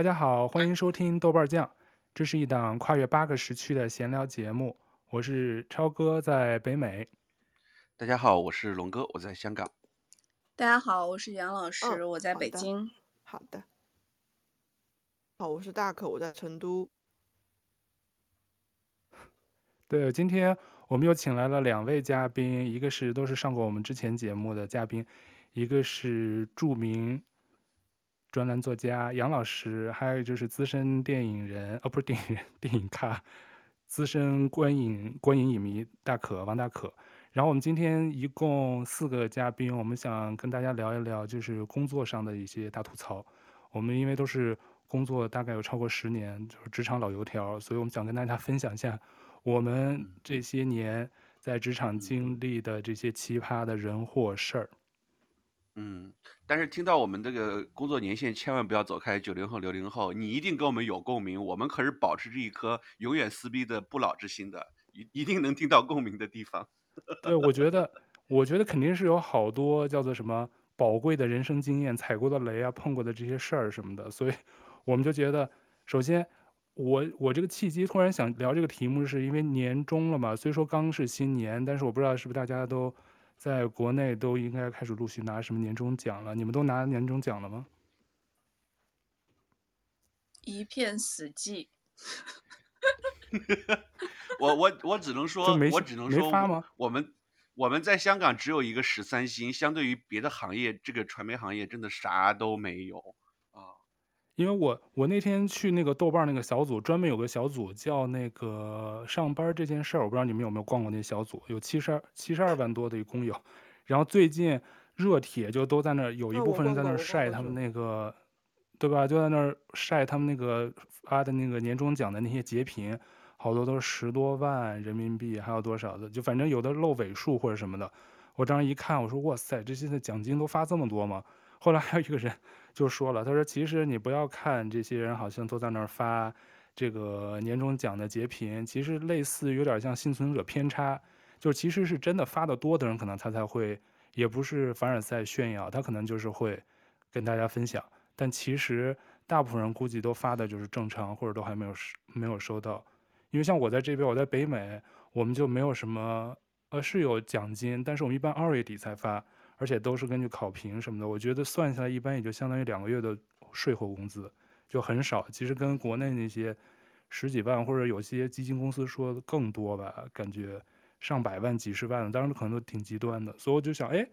大家好，欢迎收听豆瓣酱，这是一档跨越八个时区的闲聊节目。我是超哥，在北美。大家好，我是龙哥，我在香港。大家好，我是杨老师，哦、我在北京。好的。好的。好，我是大可，我在成都。对，今天我们又请来了两位嘉宾，一个是都是上过我们之前节目的嘉宾，一个是著名。专栏作家杨老师，还有就是资深电影人，哦，不是电影人，电影咖，资深观影观影影迷大可王大可。然后我们今天一共四个嘉宾，我们想跟大家聊一聊，就是工作上的一些大吐槽。我们因为都是工作大概有超过十年，就是职场老油条，所以我们想跟大家分享一下我们这些年在职场经历的这些奇葩的人或事儿。嗯，但是听到我们这个工作年限，千万不要走开。九零后、六零后，你一定跟我们有共鸣。我们可是保持着一颗永远撕逼的不老之心的，一一定能听到共鸣的地方。对，我觉得，我觉得肯定是有好多叫做什么宝贵的人生经验，踩过的雷啊，碰过的这些事儿什么的。所以，我们就觉得，首先，我我这个契机突然想聊这个题目，是因为年终了嘛。虽说刚是新年，但是我不知道是不是大家都。在国内都应该开始陆续拿什么年终奖了？你们都拿年终奖了吗？一片死寂。我我我只能说，我只能说，没发吗？我们我们在香港只有一个十三薪，相对于别的行业，这个传媒行业真的啥都没有。因为我我那天去那个豆瓣那个小组，专门有个小组叫那个上班这件事儿，我不知道你们有没有逛过那小组，有七十二七十二万多的一工友，然后最近热帖就都在那儿，有一部分人在那儿晒他们那个，对吧？就在那儿晒他们那个发的那个年终奖的那些截屏，好多都是十多万人民币，还有多少的，就反正有的漏尾数或者什么的。我当时一看，我说哇塞，这些的奖金都发这么多吗？后来还有一个人。就说了，他说其实你不要看这些人好像都在那儿发这个年终奖的截屏，其实类似有点像幸存者偏差，就其实是真的发的多的人可能他才会，也不是凡尔赛炫耀，他可能就是会跟大家分享，但其实大部分人估计都发的就是正常或者都还没有没有收到，因为像我在这边，我在北美，我们就没有什么，呃是有奖金，但是我们一般二月底才发。而且都是根据考评什么的，我觉得算下来一般也就相当于两个月的税后工资，就很少。其实跟国内那些十几万或者有些基金公司说的更多吧，感觉上百万、几十万的，当然可能都挺极端的。所以我就想，哎，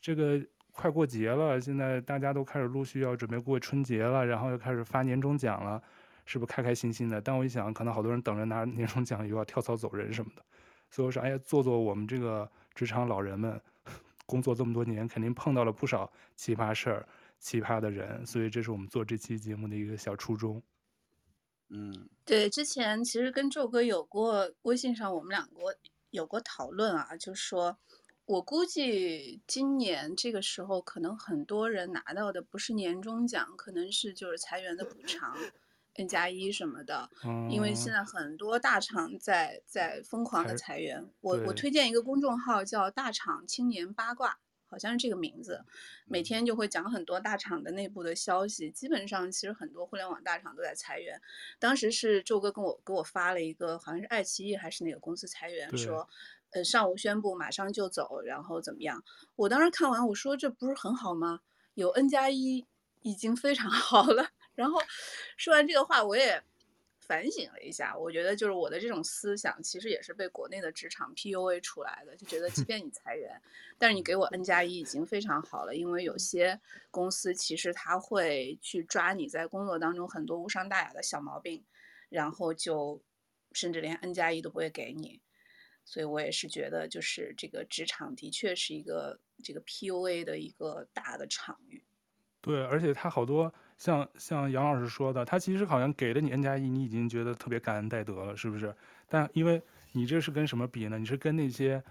这个快过节了，现在大家都开始陆续要准备过春节了，然后又开始发年终奖了，是不是开开心心的？但我一想，可能好多人等着拿 年终奖又要跳槽走人什么的，所以我说，哎呀，做做我们这个职场老人们。工作这么多年，肯定碰到了不少奇葩事儿、奇葩的人，所以这是我们做这期节目的一个小初衷。嗯，对，之前其实跟宙哥有过微信上，我们两个有过讨论啊，就是说我估计今年这个时候，可能很多人拿到的不是年终奖，可能是就是裁员的补偿。N 加一什么的，因为现在很多大厂在在疯狂的裁员。我我推荐一个公众号叫“大厂青年八卦”，好像是这个名字，每天就会讲很多大厂的内部的消息。基本上其实很多互联网大厂都在裁员。当时是周哥跟我给我发了一个，好像是爱奇艺还是哪个公司裁员，说，呃上午宣布马上就走，然后怎么样？我当时看完我说这不是很好吗？有 N 加一已经非常好了。然后说完这个话，我也反省了一下。我觉得就是我的这种思想，其实也是被国内的职场 PUA 出来的。就觉得即便你裁员，但是你给我 N 加一已经非常好了。因为有些公司其实他会去抓你在工作当中很多无伤大雅的小毛病，然后就甚至连 N 加一都不会给你。所以我也是觉得，就是这个职场的确是一个这个 PUA 的一个大的场域。对，而且他好多。像像杨老师说的，他其实好像给了你 N 加一，你已经觉得特别感恩戴德了，是不是？但因为你这是跟什么比呢？你是跟那些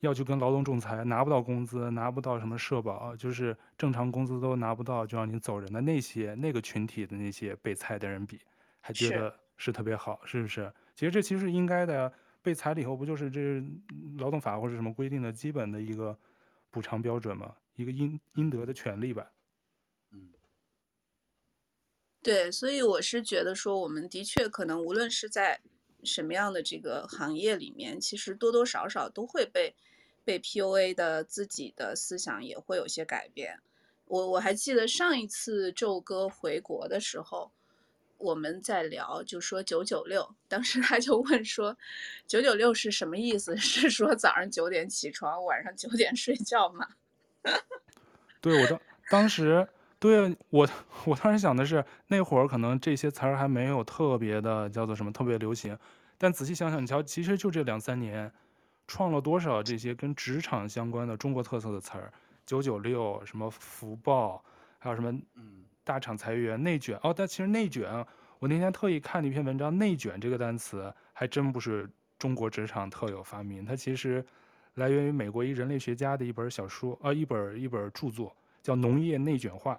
要去跟劳动仲裁拿不到工资、拿不到什么社保，就是正常工资都拿不到就让你走人的那些那个群体的那些被裁的人比，还觉得是特别好，是，是不是？其实这其实应该的呀，被裁了以后不就是这劳动法或者什么规定的基本的一个补偿标准吗？一个应应得的权利吧。对，所以我是觉得说，我们的确可能无论是在什么样的这个行业里面，其实多多少少都会被被 PUA 的，自己的思想也会有些改变。我我还记得上一次宙哥回国的时候，我们在聊，就说九九六，当时他就问说，九九六是什么意思？是说早上九点起床，晚上九点睡觉吗？对，我当当时，对啊我 我当时想的是，那会儿可能这些词儿还没有特别的叫做什么特别流行，但仔细想想，你瞧，其实就这两三年，创了多少这些跟职场相关的中国特色的词儿。九九六什么福报，还有什么嗯。大厂裁员内卷。哦，但其实内卷，我那天特意看了一篇文章，内卷这个单词还真不是中国职场特有发明，它其实来源于美国一人类学家的一本小说，呃，一本一本著作叫《农业内卷化》，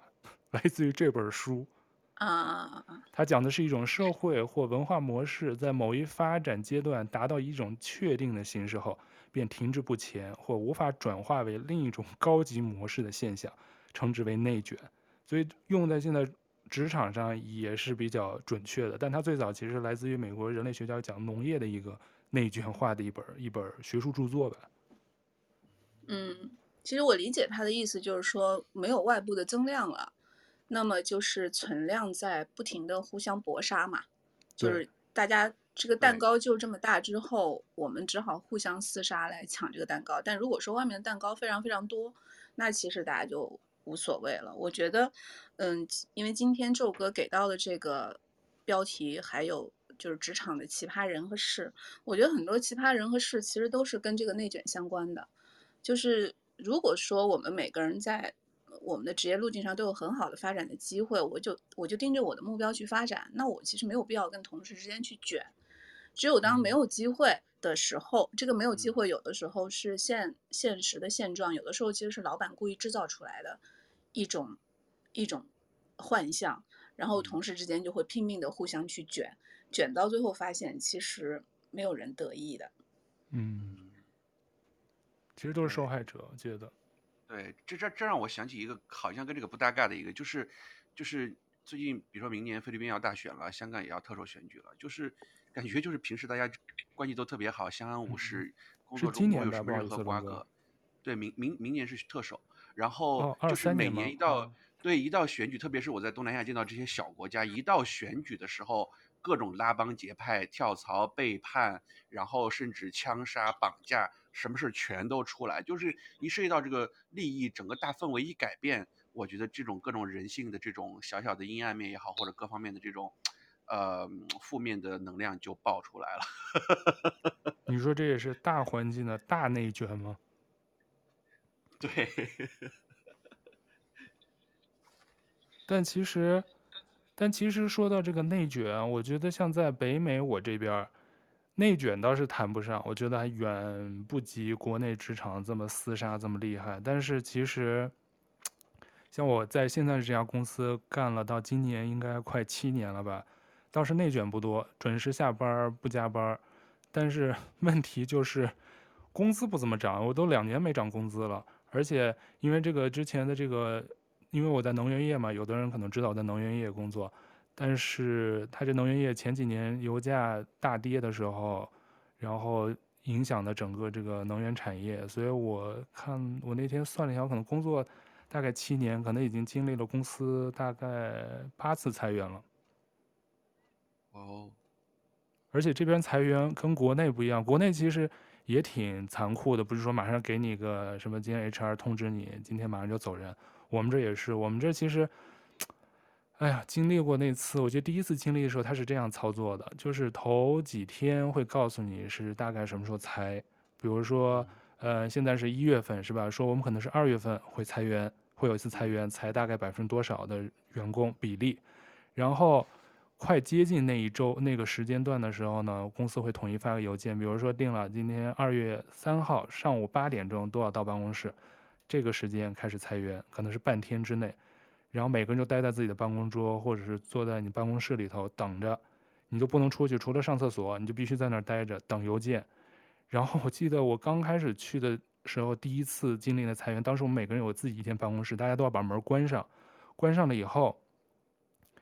来自于这本书。啊，它讲的是一种社会或文化模式在某一发展阶段达到一种确定的形式后。便停滞不前或无法转化为另一种高级模式的现象，称之为内卷。所以用在现在职场上也是比较准确的。但它最早其实来自于美国人类学家讲农业的一个内卷化的一本一本学术著作吧。嗯，其实我理解他的意思就是说，没有外部的增量了，那么就是存量在不停的互相搏杀嘛，就是大家。这个蛋糕就这么大之后，我们只好互相厮杀来抢这个蛋糕。但如果说外面的蛋糕非常非常多，那其实大家就无所谓了。我觉得，嗯，因为今天宙哥给到的这个标题，还有就是职场的奇葩人和事，我觉得很多奇葩人和事其实都是跟这个内卷相关的。就是如果说我们每个人在我们的职业路径上都有很好的发展的机会，我就我就盯着我的目标去发展，那我其实没有必要跟同事之间去卷。只有当没有机会的时候，这个没有机会有的时候是现现实的现状，有的时候其实是老板故意制造出来的一种一种幻象，然后同事之间就会拼命的互相去卷，卷到最后发现其实没有人得意的。嗯，其实都是受害者，我觉得。对，这这这让我想起一个好像跟这个不搭嘎的一个，就是就是最近比如说明年菲律宾要大选了，香港也要特首选举了，就是。感觉就是平时大家关系都特别好，相安无事，工作中没有什么任何瓜葛。对，明明明年是特首，然后就是每年一到、哦、对一到选举，特别是我在东南亚见到这些小国家，一到选举的时候，各种拉帮结派、跳槽、背叛，然后甚至枪杀、绑架，什么事全都出来。就是一涉及到这个利益，整个大氛围一改变，我觉得这种各种人性的这种小小的阴暗面也好，或者各方面的这种。呃，负面的能量就爆出来了。你说这也是大环境的大内卷吗？对。但其实，但其实说到这个内卷，我觉得像在北美我这边，内卷倒是谈不上，我觉得还远不及国内职场这么厮杀这么厉害。但是其实。像我在现在这家公司干了到今年应该快七年了吧，倒是内卷不多，准时下班不加班，但是 问题就是工资不怎么涨，我都两年没涨工资了，而且因为这个之前的这个，因为我在能源业嘛，有的人可能知道我在能源业工作，但是它这能源业前几年油价大跌的时候，然后影响了整个这个能源产业，所以我看我那天算了一下，我可能工作。大概七年，可能已经经历了公司大概八次裁员了。哦，而且这边裁员跟国内不一样，国内其实也挺残酷的，不是说马上给你个什么，今天 HR 通知你，今天马上就走人。我们这也是，我们这其实，哎呀，经历过那次，我觉得第一次经历的时候，他是这样操作的，就是头几天会告诉你是大概什么时候裁，比如说，呃，现在是一月份是吧？说我们可能是二月份会裁员。会有一次裁员，裁大概百分之多少的员工比例，然后快接近那一周那个时间段的时候呢，公司会统一发个邮件，比如说定了今天二月三号上午八点钟都要到办公室，这个时间开始裁员，可能是半天之内，然后每个人就待在自己的办公桌或者是坐在你办公室里头等着，你就不能出去，除了上厕所，你就必须在那儿待着等邮件。然后我记得我刚开始去的。时候第一次经历了裁员，当时我们每个人有自己一间办公室，大家都要把门关上，关上了以后，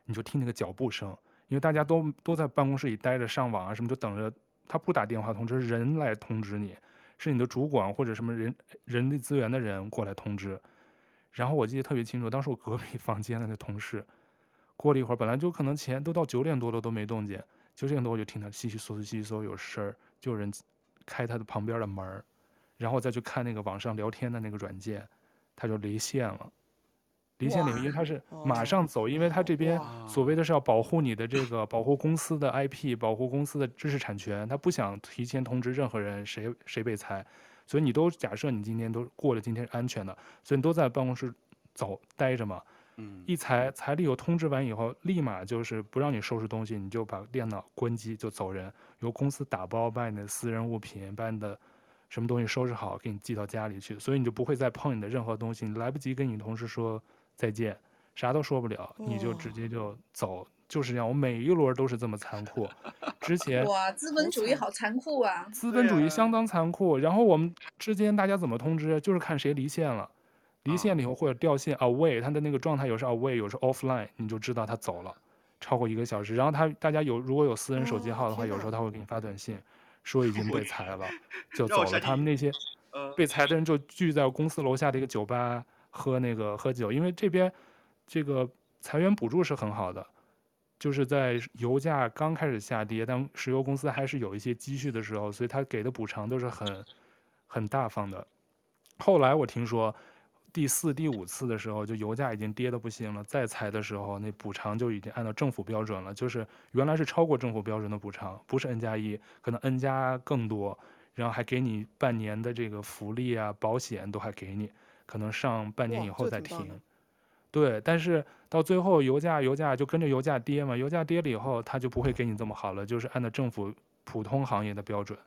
你就听那个脚步声，因为大家都都在办公室里待着上网啊什么，就等着他不打电话通知，人来通知你，是你的主管或者什么人人力资源的人过来通知。然后我记得特别清楚，当时我隔壁房间的那同事，过了一会儿，本来就可能前都到九点多了都没动静，九点多我就听他窸窸窣窣窸窸窣有声儿，就有人开他的旁边的门，然后再去看那个网上聊天的那个软件，他就离线了。离线领域，因为他是马上走，因为他这边所谓的是要保护你的这个保护公司的 IP，保护公司的知识产权，他不想提前通知任何人谁谁被裁，所以你都假设你今天都过了今天是安全的，所以你都在办公室走待着嘛。嗯，一裁裁了有通知完以后，立马就是不让你收拾东西，你就把电脑关机就走人，由公司打包把你的私人物品，把你的什么东西收拾好，给你寄到家里去，所以你就不会再碰你的任何东西，你来不及跟你同事说。再见，啥都说不了，你就直接就走，就是这样。我每一轮都是这么残酷。之前哇，资本主义好残酷啊！资本主义相当残酷。然后我们之间大家怎么通知，就是看谁离线了，离线了以后或者掉线 away，他的那个状态有时 away，有时 offline，你就知道他走了，超过一个小时。然后他大家有如果有私人手机号的话，有时候他会给你发短信，说已经被裁了，就走了。他们那些被裁的人就聚在公司楼下的一个酒吧。喝那个喝酒，因为这边这个裁员补助是很好的，就是在油价刚开始下跌，但石油公司还是有一些积蓄的时候，所以他给的补偿都是很很大方的。后来我听说第四、第五次的时候，就油价已经跌得不行了，再裁的时候，那补偿就已经按照政府标准了，就是原来是超过政府标准的补偿，不是 N 加一，可能 N 加更多，然后还给你半年的这个福利啊、保险都还给你。可能上半年以后再停，对，但是到最后油价油价就跟着油价跌嘛，油价跌了以后，他就不会给你这么好了，就是按照政府普通行业的标准。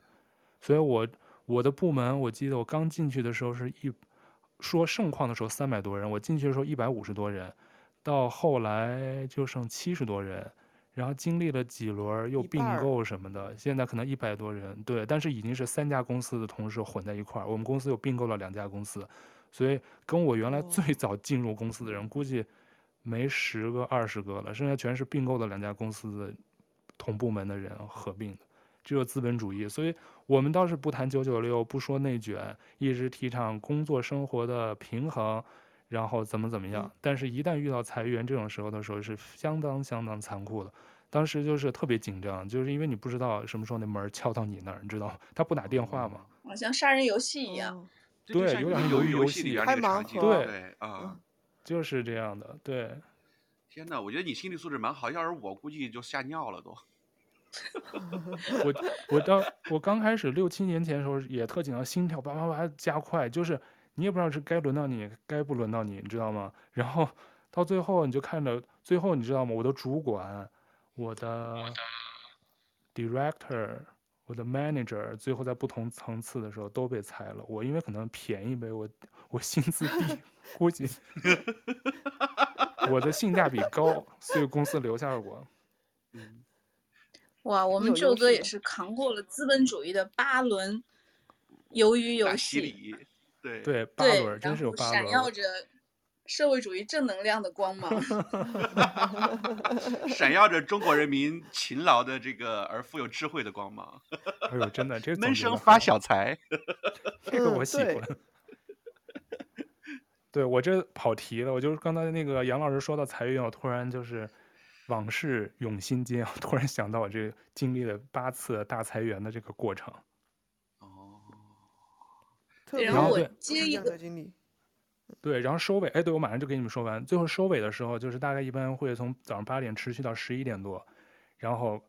所以我我的部门，我记得我刚进去的时候是一说盛况的时候三百多人，我进去的时候一百五十多人，到后来就剩七十多人，然后经历了几轮又并购什么的，现在可能一百多人，对，但是已经是三家公司的同事混在一块儿，我们公司又并购了两家公司。所以跟我原来最早进入公司的人，估计没十个二十个了，剩下全是并购的两家公司的同部门的人合并的，只有资本主义。所以我们倒是不谈九九六，不说内卷，一直提倡工作生活的平衡，然后怎么怎么样。但是，一旦遇到裁员这种时候的时候，是相当相当残酷的。当时就是特别紧张，就是因为你不知道什么时候那门敲到你那儿，你知道吗？他不打电话吗？好像杀人游戏一样。对，有点鱿鱼游戏里边那个场景，对啊、嗯，就是这样的。对，天哪，我觉得你心理素质蛮好，要是我估计就吓尿了都。我我当我刚开始六七年前的时候也特紧张，心跳叭叭叭加快，就是你也不知道是该轮到你，该不轮到你，你知道吗？然后到最后你就看着，最后你知道吗？我的主管，我的 director。我的 manager 最后在不同层次的时候都被裁了，我因为可能便宜呗，我我薪资低，估计我的性价比高，所以公司留下了我。嗯，哇，我们宙哥也是扛过了资本主义的八轮鱿鱼游戏，对对，八轮真是有八轮，闪耀着。社会主义正能量的光 芒，闪耀着中国人民勤劳的这个而富有智慧的光芒。哎呦，真的，这 闷声发小财，这个我喜欢。嗯、对，对我这跑题了，我就是刚才那个杨老师说到裁员，我突然就是往事涌心间，我突然想到我这经历了八次大裁员的这个过程。哦，然后我接一个。对，然后收尾，哎，对，我马上就给你们说完。最后收尾的时候，就是大概一般会从早上八点持续到十一点多，然后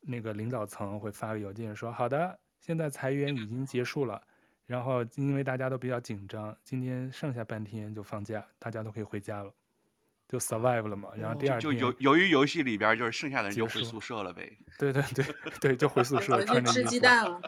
那个领导层会发个邮件说：“好的，现在裁员已经结束了，然后因为大家都比较紧张，今天剩下半天就放假，大家都可以回家了。”就 survive 了嘛，然后第二天就由由于游戏里边就是剩下的人就回宿舍了呗。对对对 对，就回宿舍 穿着吃鸡蛋了。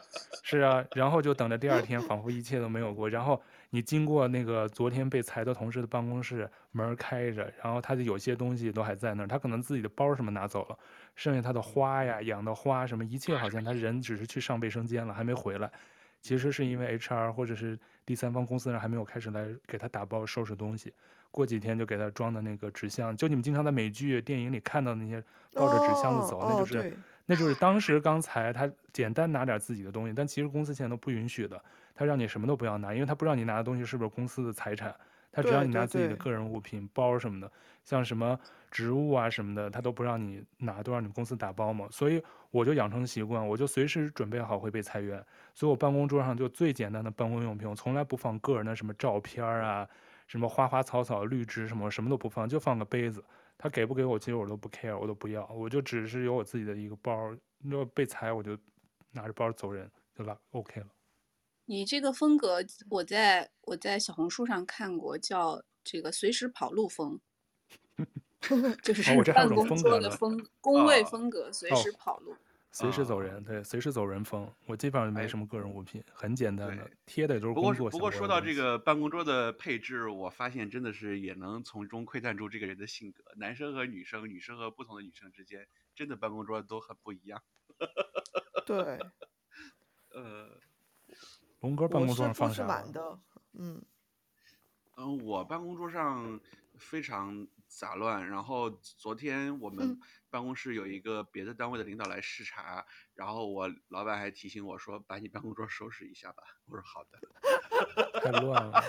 是啊，然后就等着第二天，仿佛一切都没有过。然后你经过那个昨天被裁的同事的办公室，门开着，然后他的有些东西都还在那儿，他可能自己的包什么拿走了，剩下他的花呀、养的花什么，一切好像他人只是去上卫生间了，还没回来。其实是因为 HR 或者是第三方公司人还没有开始来给他打包收拾东西。过几天就给他装的那个纸箱，就你们经常在美剧、电影里看到那些抱着纸箱子走，哦、那就是、哦、那就是当时刚才他简单拿点自己的东西，但其实公司现在都不允许的，他让你什么都不要拿，因为他不知道你拿的东西是不是公司的财产。他只要你拿自己的个人物品、包什么的，像什么植物啊什么的，他都不让你拿，都让你们公司打包嘛。所以我就养成习惯，我就随时准备好会被裁员。所以我办公桌上就最简单的办公用品，我从来不放个人的什么照片啊，什么花花草草、绿植什么，什么都不放，就放个杯子。他给不给我，其实我都不 care，我都不要，我就只是有我自己的一个包。如果被裁，我就拿着包走人，就拉？OK 了。你这个风格，我在我在小红书上看过，叫这个随时跑路风，就是办公桌的风，哦、工位风格，随时跑路，哦、随时走人，对，随时走人风。我基本上没什么个人物品，哎、很简单的，贴的也都是工作。不过不过说到这个办公桌的配置，我发现真的是也能从中窥探出这个人的性格。男生和女生，女生和不同的女生之间，真的办公桌都很不一样。对，呃。龙哥办公桌上放是满的，嗯，嗯，我办公桌上非常杂乱。然后昨天我们办公室有一个别的单位的领导来视察，嗯、然后我老板还提醒我说：“把你办公桌收拾一下吧。”我说：“好的。”太乱了。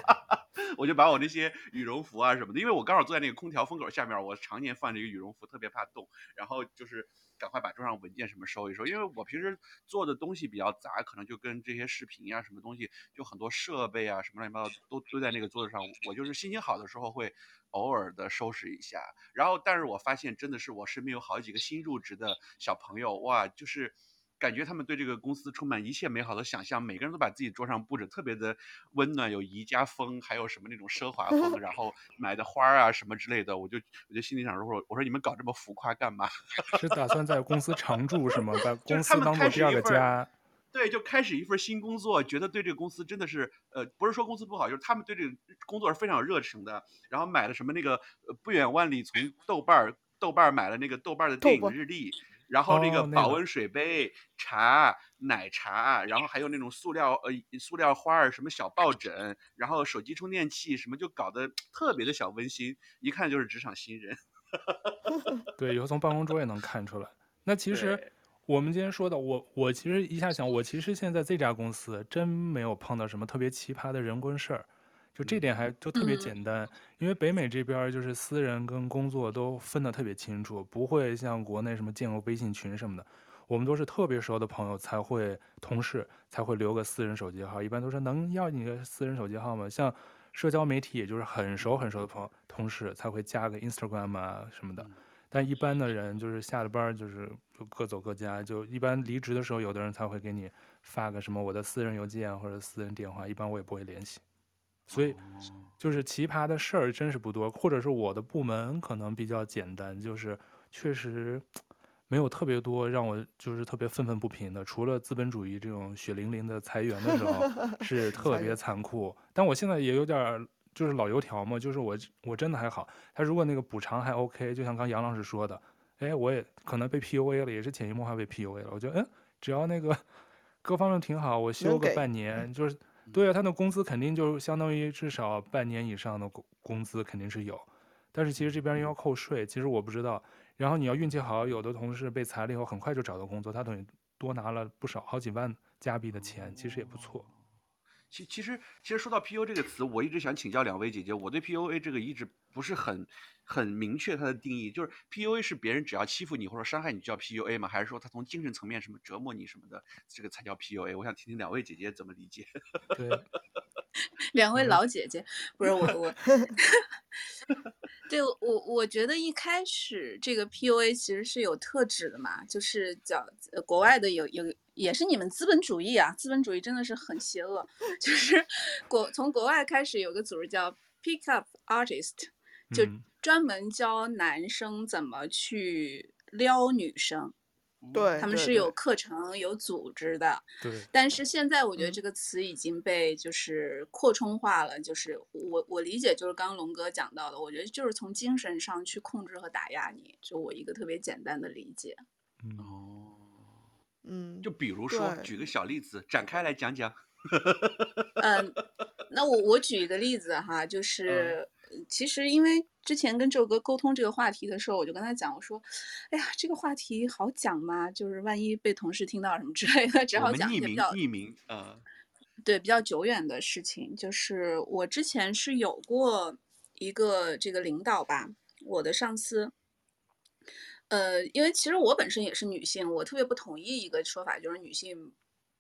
我就把我那些羽绒服啊什么的，因为我刚好坐在那个空调风口下面，我常年放着一个羽绒服，特别怕冻。然后就是赶快把桌上文件什么收一收，因为我平时做的东西比较杂，可能就跟这些视频呀、啊、什么东西，就很多设备啊什么乱七八糟都堆在那个桌子上。我就是心情好的时候会偶尔的收拾一下。然后，但是我发现真的是我身边有好几个新入职的小朋友，哇，就是。感觉他们对这个公司充满一切美好的想象，每个人都把自己桌上布置特别的温暖，有宜家风，还有什么那种奢华风，然后买的花啊什么之类的，我就我就心里想说，我说你们搞这么浮夸干嘛？是打算在公司常住是吗？把 公司当做第二个家？对，就开始一份新工作，觉得对这个公司真的是，呃，不是说公司不好，就是他们对这个工作是非常有热情的。然后买了什么那个，呃，不远万里从豆瓣豆瓣买了那个豆瓣的电影日历。然后那个保温水杯、哦、茶、奶茶，然后还有那种塑料呃塑料花儿，什么小抱枕，然后手机充电器，什么就搞得特别的小温馨，一看就是职场新人。对，以后从办公桌也能看出来。那其实我们今天说的，我我其实一下想，我其实现在这家公司真没有碰到什么特别奇葩的人跟事儿。就这点还就特别简单，嗯，因为北美这边就是私人跟工作都分得特别清楚，不会像国内什么建个微信群什么的，我们都是特别熟的朋友才会，同事才会留个私人手机号，一般都是能要你个私人手机号吗？像社交媒体，也就是很熟很熟的朋友同事才会加个 Instagram 啊什么的，但一般的人就是下了班就是就各走各家，就一般离职的时候，有的人才会给你发个什么我的私人邮件或者私人电话，一般我也不会联系。所以，就是奇葩的事儿真是不多，或者是我的部门可能比较简单，就是确实没有特别多让我就是特别愤愤不平的。除了资本主义这种血淋淋的裁员的时候 是特别残酷，但我现在也有点就是老油条嘛，就是我我真的还好。他如果那个补偿还 OK，就像刚杨老师说的，哎，我也可能被 PUA 了，也是潜移默化被 PUA 了。我觉得，嗯，只要那个 各方面挺好，我休个半年就是。对啊，他的工资肯定就相当于至少半年以上的工工资肯定是有，但是其实这边又要扣税，其实我不知道。然后你要运气好，有的同事被裁了以后很快就找到工作，他等于多拿了不少好几万加币的钱，其实也不错。其其实其实说到 PUA 这个词，我一直想请教两位姐姐，我对 PUA 这个一直不是很很明确它的定义，就是 PUA 是别人只要欺负你或者伤害你就叫 PUA 吗？还是说他从精神层面什么折磨你什么的，这个才叫 PUA？我想听听两位姐姐怎么理解。对，两位老姐姐，不是我 我，对我我觉得一开始这个 PUA 其实是有特指的嘛，就是叫国外的有有。也是你们资本主义啊，资本主义真的是很邪恶。就 是国从国外开始有个组织叫 Pick Up Artist，就专门教男生怎么去撩女生。对，他们是有课程、有组织的。对。但是现在我觉得这个词已经被就是扩充化了，就是我我理解就是刚刚龙哥讲到的，我觉得就是从精神上去控制和打压你，就我一个特别简单的理解。哦。嗯，就比如说，举个小例子展开来讲讲。嗯，那我我举一个例子哈，就是其实因为之前跟周哥沟通这个话题的时候，我就跟他讲，我说，哎呀，这个话题好讲吗？就是万一被同事听到什么之类的，只好讲一些比较匿名，呃，对，比较久远的事情。就是我之前是有过一个这个领导吧，我的上司。呃，因为其实我本身也是女性，我特别不同意一个说法，就是女性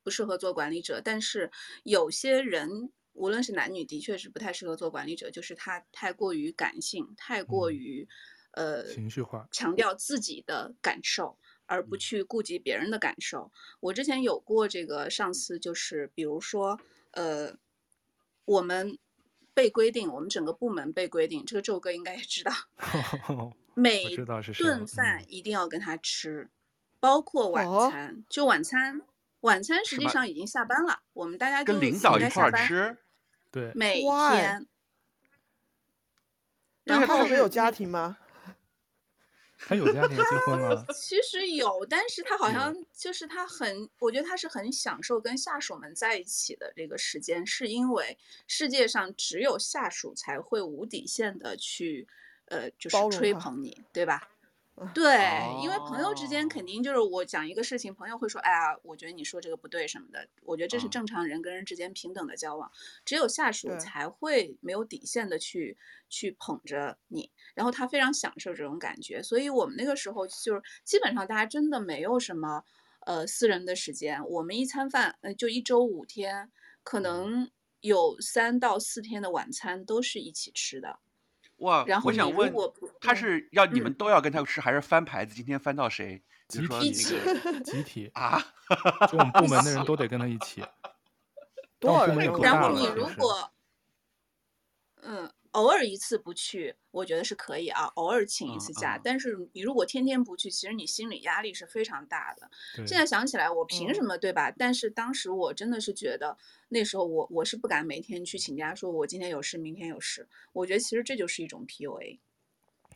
不适合做管理者。但是有些人，无论是男女，的确是不太适合做管理者，就是他太过于感性，太过于呃情绪化，强调自己的感受，而不去顾及别人的感受。我之前有过这个上司，就是比如说，呃，我们被规定，我们整个部门被规定，这个宙哥应该也知道。每顿饭一定要跟他吃，嗯、包括晚餐。哦、就晚餐，晚餐实际上已经下班了，我们大家就跟领导一块儿吃。对，每天。然后他没有家庭吗？他有家庭，结婚了。其实有，但是他好像就是他很，我觉得他是很享受跟下属们在一起的这个时间，是因为世界上只有下属才会无底线的去。呃，就是吹捧你，对吧？对，哦、因为朋友之间肯定就是我讲一个事情，朋友会说，哎呀，我觉得你说这个不对什么的。我觉得这是正常人跟人之间平等的交往，哦、只有下属才会没有底线的去去捧着你，然后他非常享受这种感觉。所以我们那个时候就是基本上大家真的没有什么呃私人的时间，我们一餐饭呃就一周五天，可能有三到四天的晚餐都是一起吃的。哇，然后我想问，他是要你们都要跟他吃，还是翻牌子？今天翻到谁？集体 集体啊！就我们部门的人都 得跟他一起。多少人？然后你如果，嗯。偶尔一次不去，我觉得是可以啊。偶尔请一次假，嗯嗯、但是你如果天天不去，其实你心理压力是非常大的。现在想起来，我凭什么，对吧？嗯、但是当时我真的是觉得，那时候我我是不敢每天去请假，说我今天有事，明天有事。我觉得其实这就是一种 PUA。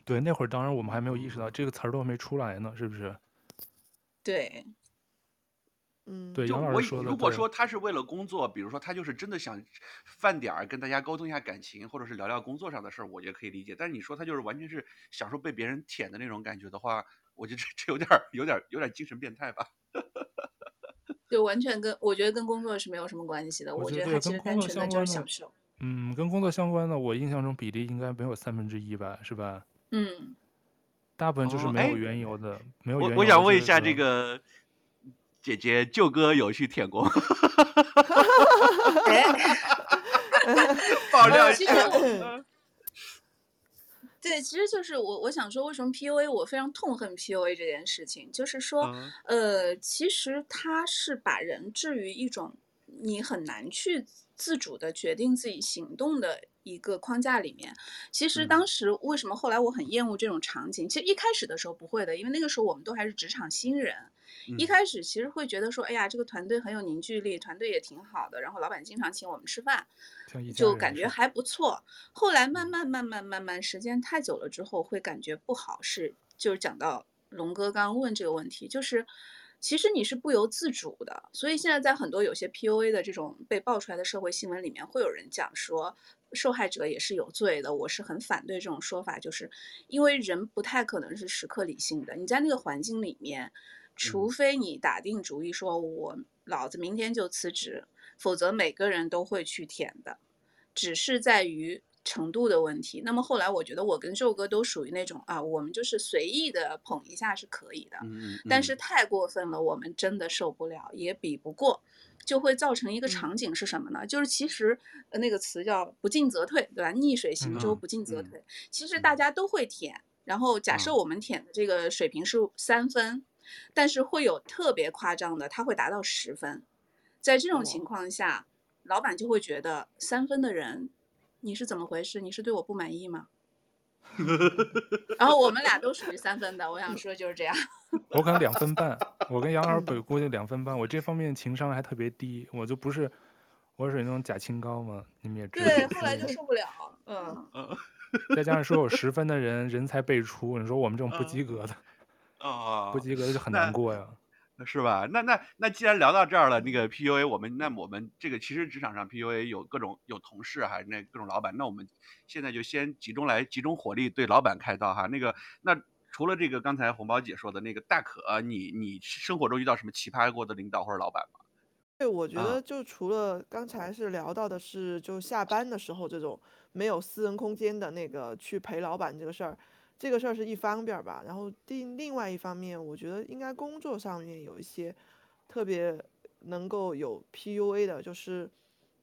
对，那会儿当然我们还没有意识到这个词儿都还没出来呢，是不是？对。嗯，对，就我如果说他是为了工作，比如说他就是真的想饭点儿跟大家沟通一下感情，或者是聊聊工作上的事儿，我觉得可以理解。但是你说他就是完全是享受被别人舔的那种感觉的话，我觉得这这有点儿有点儿有点精神变态吧？就完全跟我觉得跟工作是没有什么关系的。我觉得他其实单纯的就是享受。嗯，跟工作相关的，我印象中比例应该没有三分之一吧？是吧？嗯，大部分就是没有缘由的，哦、没有缘由。我我想问一下这个。姐姐，舅哥有去舔过。爆料其实我，对，其实就是我，我想说，为什么 PUA 我非常痛恨 PUA 这件事情，就是说，嗯、呃，其实他是把人置于一种你很难去自主的决定自己行动的一个框架里面。其实当时为什么后来我很厌恶这种场景？其实一开始的时候不会的，因为那个时候我们都还是职场新人。一开始其实会觉得说，哎呀，这个团队很有凝聚力，团队也挺好的，然后老板经常请我们吃饭，就感觉还不错。后来慢慢慢慢慢慢，时间太久了之后，会感觉不好。是，就是讲到龙哥刚刚问这个问题，就是其实你是不由自主的。所以现在在很多有些 PUA 的这种被爆出来的社会新闻里面，会有人讲说受害者也是有罪的。我是很反对这种说法，就是因为人不太可能是时刻理性的。你在那个环境里面。除非你打定主意说，我老子明天就辞职，否则每个人都会去舔的，只是在于程度的问题。那么后来我觉得我跟宙哥都属于那种啊，我们就是随意的捧一下是可以的，但是太过分了，我们真的受不了，也比不过，就会造成一个场景是什么呢？就是其实那个词叫不进则退，对吧？逆水行舟，不进则退。其实大家都会舔，然后假设我们舔的这个水平是三分。但是会有特别夸张的，他会达到十分，在这种情况下，老板就会觉得三分的人，你是怎么回事？你是对我不满意吗？然后我们俩都属于三分的，我想说就是这样。我可能两分半，我跟杨老师估计两分半，我这方面情商还特别低，我就不是，我属于那种假清高嘛，你们也知道。对，后来就受不了，嗯嗯。再加上说有十分的人人才辈出，你说我们这种不及格的。哦，不及格就很难过呀。是吧？那那那既然聊到这儿了，那个 PUA，我们那我们这个其实职场上 PUA 有各种有同事还是那各种老板，那我们现在就先集中来集中火力对老板开刀哈。那个那除了这个刚才红包姐说的那个大可，你你生活中遇到什么奇葩过的领导或者老板吗？对，我觉得就除了刚才是聊到的是就下班的时候这种没有私人空间的那个去陪老板这个事儿。这个事儿是一方面吧，然后另另外一方面，我觉得应该工作上面有一些特别能够有 PUA 的，就是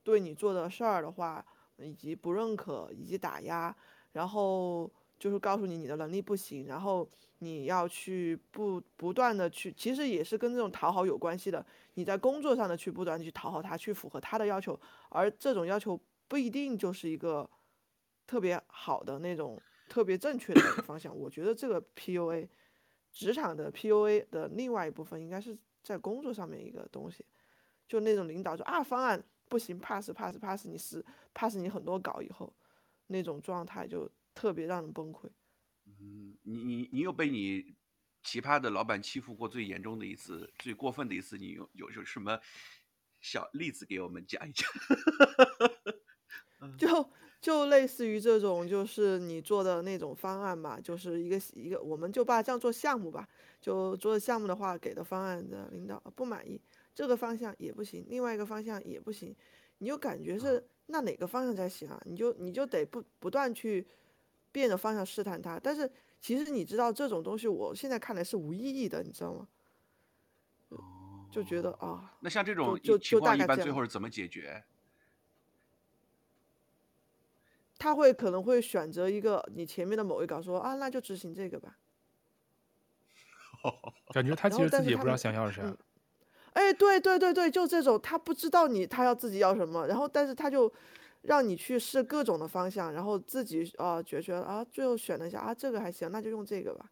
对你做的事儿的话，以及不认可，以及打压，然后就是告诉你你的能力不行，然后你要去不不断的去，其实也是跟这种讨好有关系的，你在工作上的去不断的去讨好他，去符合他的要求，而这种要求不一定就是一个特别好的那种。特别正确的一个方向，我觉得这个 PUA，职场的 PUA 的另外一部分应该是在工作上面一个东西，就那种领导说啊方案不行，pass pass pass 你是 pass 你很多稿以后，那种状态就特别让人崩溃。嗯，你你你有被你奇葩的老板欺负过最严重的一次，最过分的一次，你有有有什么小例子给我们讲一讲？就。就类似于这种，就是你做的那种方案吧，就是一个一个，我们就把它这样做项目吧。就做项目的话，给的方案的领导不满意，这个方向也不行，另外一个方向也不行，你就感觉是那哪个方向才行啊？你就你就得不不断去变着方向试探它。但是其实你知道这种东西，我现在看来是无意义的，你知道吗？就觉得啊，那像这种情况一般最后是怎么解决？他会可能会选择一个你前面的某一稿，说啊，那就执行这个吧。感觉他其实自己也不知道想要啥。嗯、哎，对对对对，就这种，他不知道你他要自己要什么，然后但是他就让你去试各种的方向，然后自己啊觉得啊，最后选了一下啊，这个还行，那就用这个吧。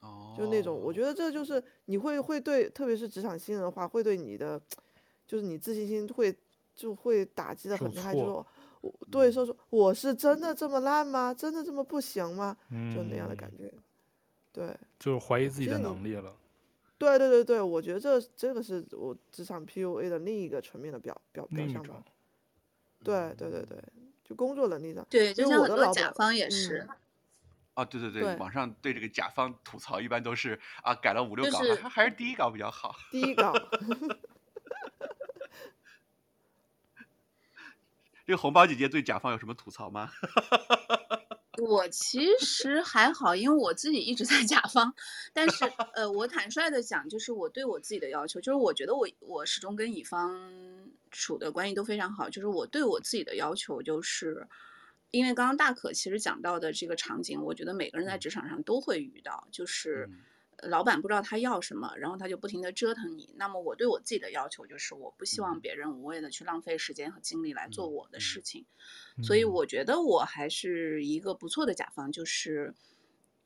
哦。就那种，我觉得这就是你会会对，特别是职场新人的话，会对你的就是你自信心会就会打击的很厉害，就说。对，说说我是真的这么烂吗？真的这么不行吗？嗯、就那样的感觉，对，就是怀疑自己的能力了。对对对对，我觉得这这个是我职场 PUA 的另一个层面的表表表象吧。对对对对，就工作能力上。对，就像很多甲方也是。嗯、啊，对对对，对，网上对这个甲方吐槽一般都是啊，改了五六稿，就是、还还是第一稿比较好。第一稿。这个红包姐姐对甲方有什么吐槽吗？我其实还好，因为我自己一直在甲方，但是呃，我坦率的讲，就是我对我自己的要求，就是我觉得我我始终跟乙方处的关系都非常好，就是我对我自己的要求，就是因为刚刚大可其实讲到的这个场景，我觉得每个人在职场上都会遇到，就是。嗯老板不知道他要什么，然后他就不停的折腾你。那么我对我自己的要求就是，我不希望别人无谓的去浪费时间和精力来做我的事情。所以我觉得我还是一个不错的甲方，就是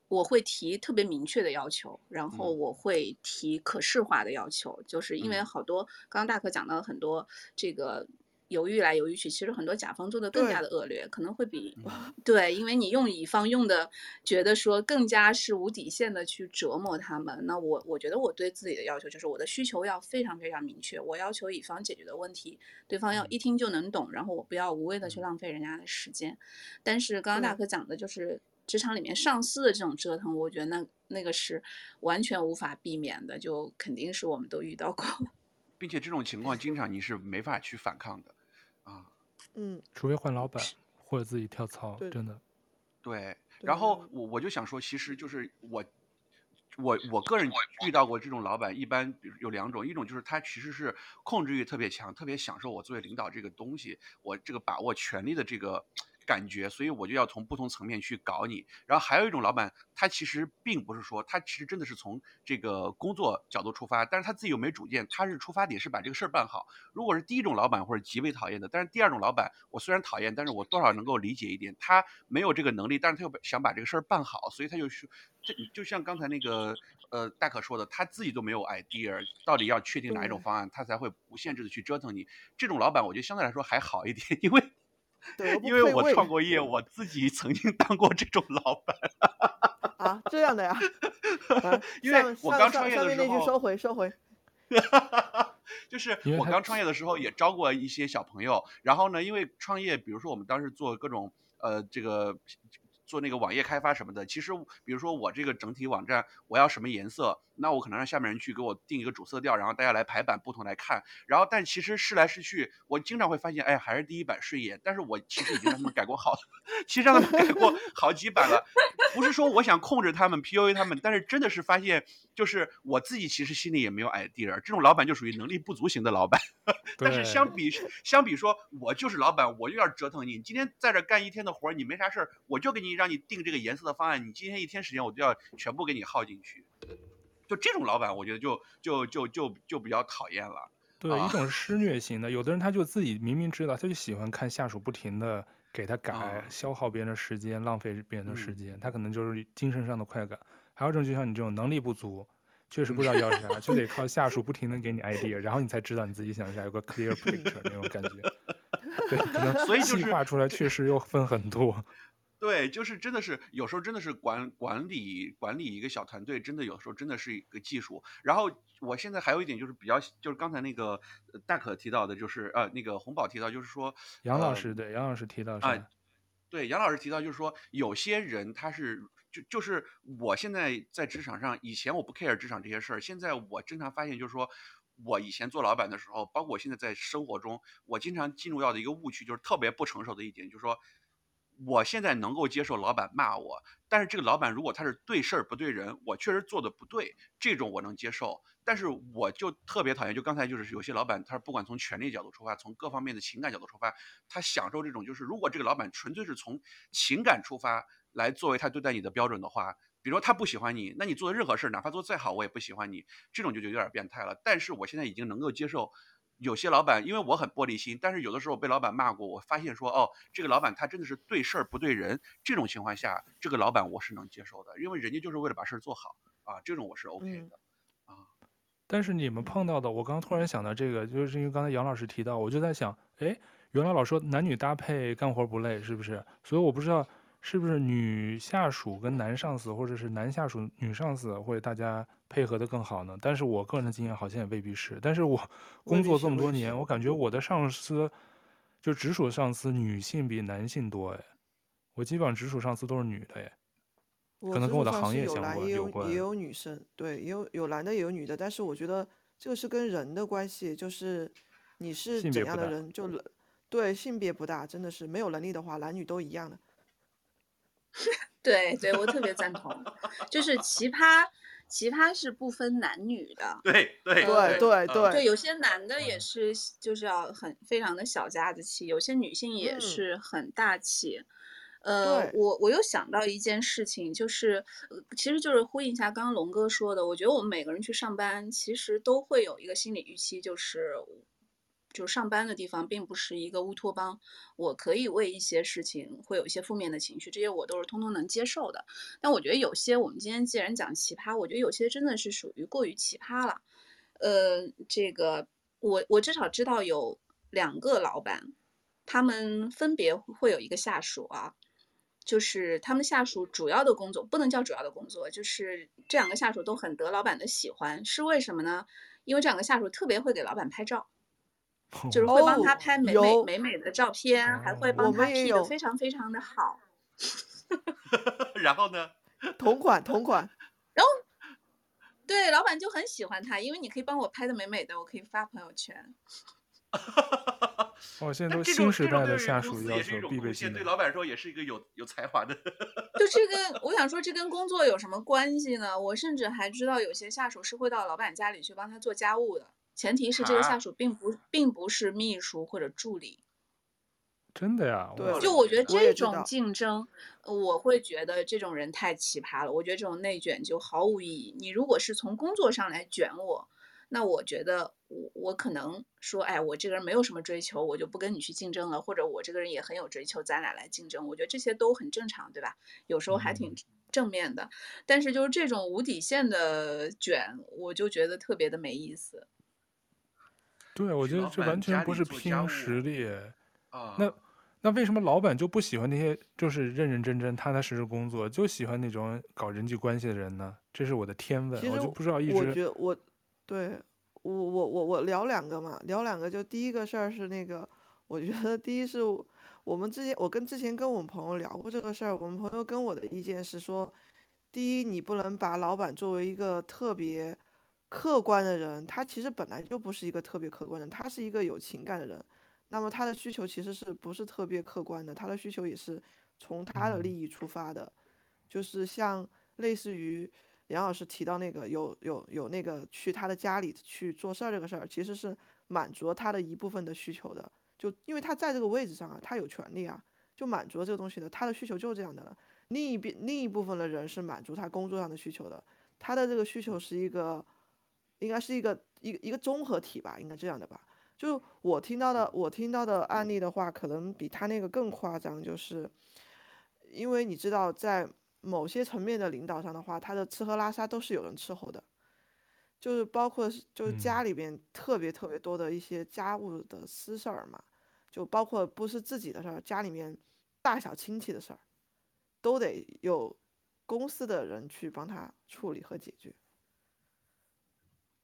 我会提特别明确的要求，然后我会提可视化的要求，就是因为好多刚刚大可讲到很多这个。犹豫来犹豫去，其实很多甲方做的更加的恶劣，可能会比 对，因为你用乙方用的，觉得说更加是无底线的去折磨他们。那我我觉得我对自己的要求就是我的需求要非常非常明确，我要求乙方解决的问题，对方要一听就能懂，然后我不要无谓的去浪费人家的时间。但是刚刚大哥讲的就是职场里面上司的这种折腾，我觉得那那个是完全无法避免的，就肯定是我们都遇到过，并且这种情况经常你是没法去反抗的。啊，嗯，除非换老板或者自己跳槽，真的。对，然后我我就想说，其实就是我，我我个人遇到过这种老板，一般有两种，一种就是他其实是控制欲特别强，特别享受我作为领导这个东西，我这个把握权力的这个。感觉，所以我就要从不同层面去搞你。然后还有一种老板，他其实并不是说，他其实真的是从这个工作角度出发，但是他自己又没主见，他是出发点是把这个事儿办好。如果是第一种老板或者极为讨厌的，但是第二种老板，我虽然讨厌，但是我多少能够理解一点，他没有这个能力，但是他又想把这个事儿办好，所以他就是，这就像刚才那个呃大可说的，他自己都没有 idea，到底要确定哪一种方案，他才会无限制的去折腾你。这种老板，我觉得相对来说还好一点，因为。对，因为我创过业，我自己曾经当过这种老板。啊，这样的呀？因为我刚创业的时候，上面那句收回，收回。就是我刚创业的时候也招过一些小朋友，然后呢，因为创业，比如说我们当时做各种呃这个。做那个网页开发什么的，其实比如说我这个整体网站我要什么颜色，那我可能让下面人去给我定一个主色调，然后大家来排版，不同来看。然后但其实试来试去，我经常会发现，哎，还是第一版顺眼。但是我其实已经让他们改过好，其实让他们改过好几版了。不是说我想控制他们，PUA 他们，但是真的是发现，就是我自己其实心里也没有 idea。这种老板就属于能力不足型的老板。但是相比相比说，我就是老板，我就要折腾你。你今天在这干一天的活，你没啥事儿，我就给你让你定这个颜色的方案。你今天一天时间，我就要全部给你耗进去。就这种老板，我觉得就就就就就比较讨厌了。对，一种是 施虐型的，有的人他就自己明明知道，他就喜欢看下属不停的给他改，啊、消耗别人的时间，浪费别人的时间，嗯、他可能就是精神上的快感。还有一种就像你这种能力不足。确实不知道要啥，就得靠下属不停的给你 idea，然后你才知道你自己想啥，有个 clear picture 那种感觉。对，可能所以就是画出来确实又分很多。对，就是真的是有时候真的是管管理管理一个小团队，真的有时候真的是一个技术。然后我现在还有一点就是比较，就是刚才那个大可提到的，就是呃那个红宝提到，就是说杨老师对杨老师提到是。啊，对杨老师提到就是说有些人他是。就就是我现在在职场上，以前我不 care 职场这些事儿，现在我经常发现，就是说我以前做老板的时候，包括我现在在生活中，我经常进入到的一个误区，就是特别不成熟的一点，就是说我现在能够接受老板骂我，但是这个老板如果他是对事儿不对人，我确实做的不对，这种我能接受，但是我就特别讨厌，就刚才就是有些老板，他不管从权力角度出发，从各方面的情感角度出发，他享受这种，就是如果这个老板纯粹是从情感出发。来作为他对待你的标准的话，比如说他不喜欢你，那你做的任何事儿，哪怕做再好，我也不喜欢你，这种就就有点变态了。但是我现在已经能够接受，有些老板，因为我很玻璃心，但是有的时候被老板骂过，我发现说，哦，这个老板他真的是对事儿不对人，这种情况下，这个老板我是能接受的，因为人家就是为了把事儿做好啊，这种我是 OK 的啊。但是你们碰到的，我刚刚突然想到这个，就是因为刚才杨老师提到，我就在想，哎，原来老说男女搭配干活不累，是不是？所以我不知道。是不是女下属跟男上司，或者是男下属女上司，会大家配合的更好呢？但是我个人的经验好像也未必是。但是我 工作这么多年，我感觉我的上司，就直属上司女性比男性多哎，我基本上直属上司都是女的哎，可能跟我的行业相关有关。也有女生，对，也有有男的也有女的，但是我觉得这个是跟人的关系，就是你是怎样的人，就对性别不大，真的是没有能力的话，男女都一样的。对对，我特别赞同，就是奇葩，奇葩是不分男女的。对对对对对，对，有些男的也是，就是要很非常的小家子气，有些女性也是很大气。嗯、呃，我我又想到一件事情，就是，其实就是呼应一下刚刚龙哥说的，我觉得我们每个人去上班，其实都会有一个心理预期，就是。就上班的地方并不是一个乌托邦，我可以为一些事情会有一些负面的情绪，这些我都是通通能接受的。但我觉得有些，我们今天既然讲奇葩，我觉得有些真的是属于过于奇葩了。呃，这个我我至少知道有两个老板，他们分别会有一个下属啊，就是他们下属主要的工作不能叫主要的工作，就是这两个下属都很得老板的喜欢，是为什么呢？因为这两个下属特别会给老板拍照。就是会帮他拍美美、哦、美美的照片，还会帮他 P 的非常非常的好。然后呢？同款同款。然后，对，老板就很喜欢他，因为你可以帮我拍的美美的，我可以发朋友圈。哦，现在都新时代的下属要求必备技能，对老板说也是一个有有才华的。就这跟，我想说，这跟工作有什么关系呢？我甚至还知道有些下属是会到老板家里去帮他做家务的。前提是这个下属并不、啊、并不是秘书或者助理，真的呀？对，就我觉得这种竞争，我，我会觉得这种人太奇葩了。我觉得这种内卷就毫无意义。你如果是从工作上来卷我，那我觉得我我可能说，哎，我这个人没有什么追求，我就不跟你去竞争了。或者我这个人也很有追求，咱俩来竞争。我觉得这些都很正常，对吧？有时候还挺正面的。嗯、但是就是这种无底线的卷，我就觉得特别的没意思。对，我觉得这完全不是拼实力。那那为什么老板就不喜欢那些就是认认真真、踏踏实实工作，就喜欢那种搞人际关系的人呢？这是我的天问，我就不知道一直。我觉得我，对，我我我我聊两个嘛，聊两个，就第一个事儿是那个，我觉得第一是我们之前我跟之前跟我们朋友聊过这个事儿，我们朋友跟我的意见是说，第一你不能把老板作为一个特别客观的人，他其实本来就不是一个特别客观的人，他是一个有情感的人，那么他的需求其实是不是特别客观的，他的需求也是从他的利益出发的，就是像类似于。杨老师提到那个有有有那个去他的家里去做事儿这个事儿，其实是满足了他的一部分的需求的。就因为他在这个位置上啊，他有权利啊，就满足了这个东西的。他的需求就是这样的了。另一边另一部分的人是满足他工作上的需求的。他的这个需求是一个，应该是一个一个一个综合体吧，应该这样的吧。就我听到的我听到的案例的话，可能比他那个更夸张，就是因为你知道在。某些层面的领导上的话，他的吃喝拉撒都是有人伺候的，就是包括就是家里边特别特别多的一些家务的私事儿嘛，就包括不是自己的事儿，家里面大小亲戚的事儿，都得有公司的人去帮他处理和解决。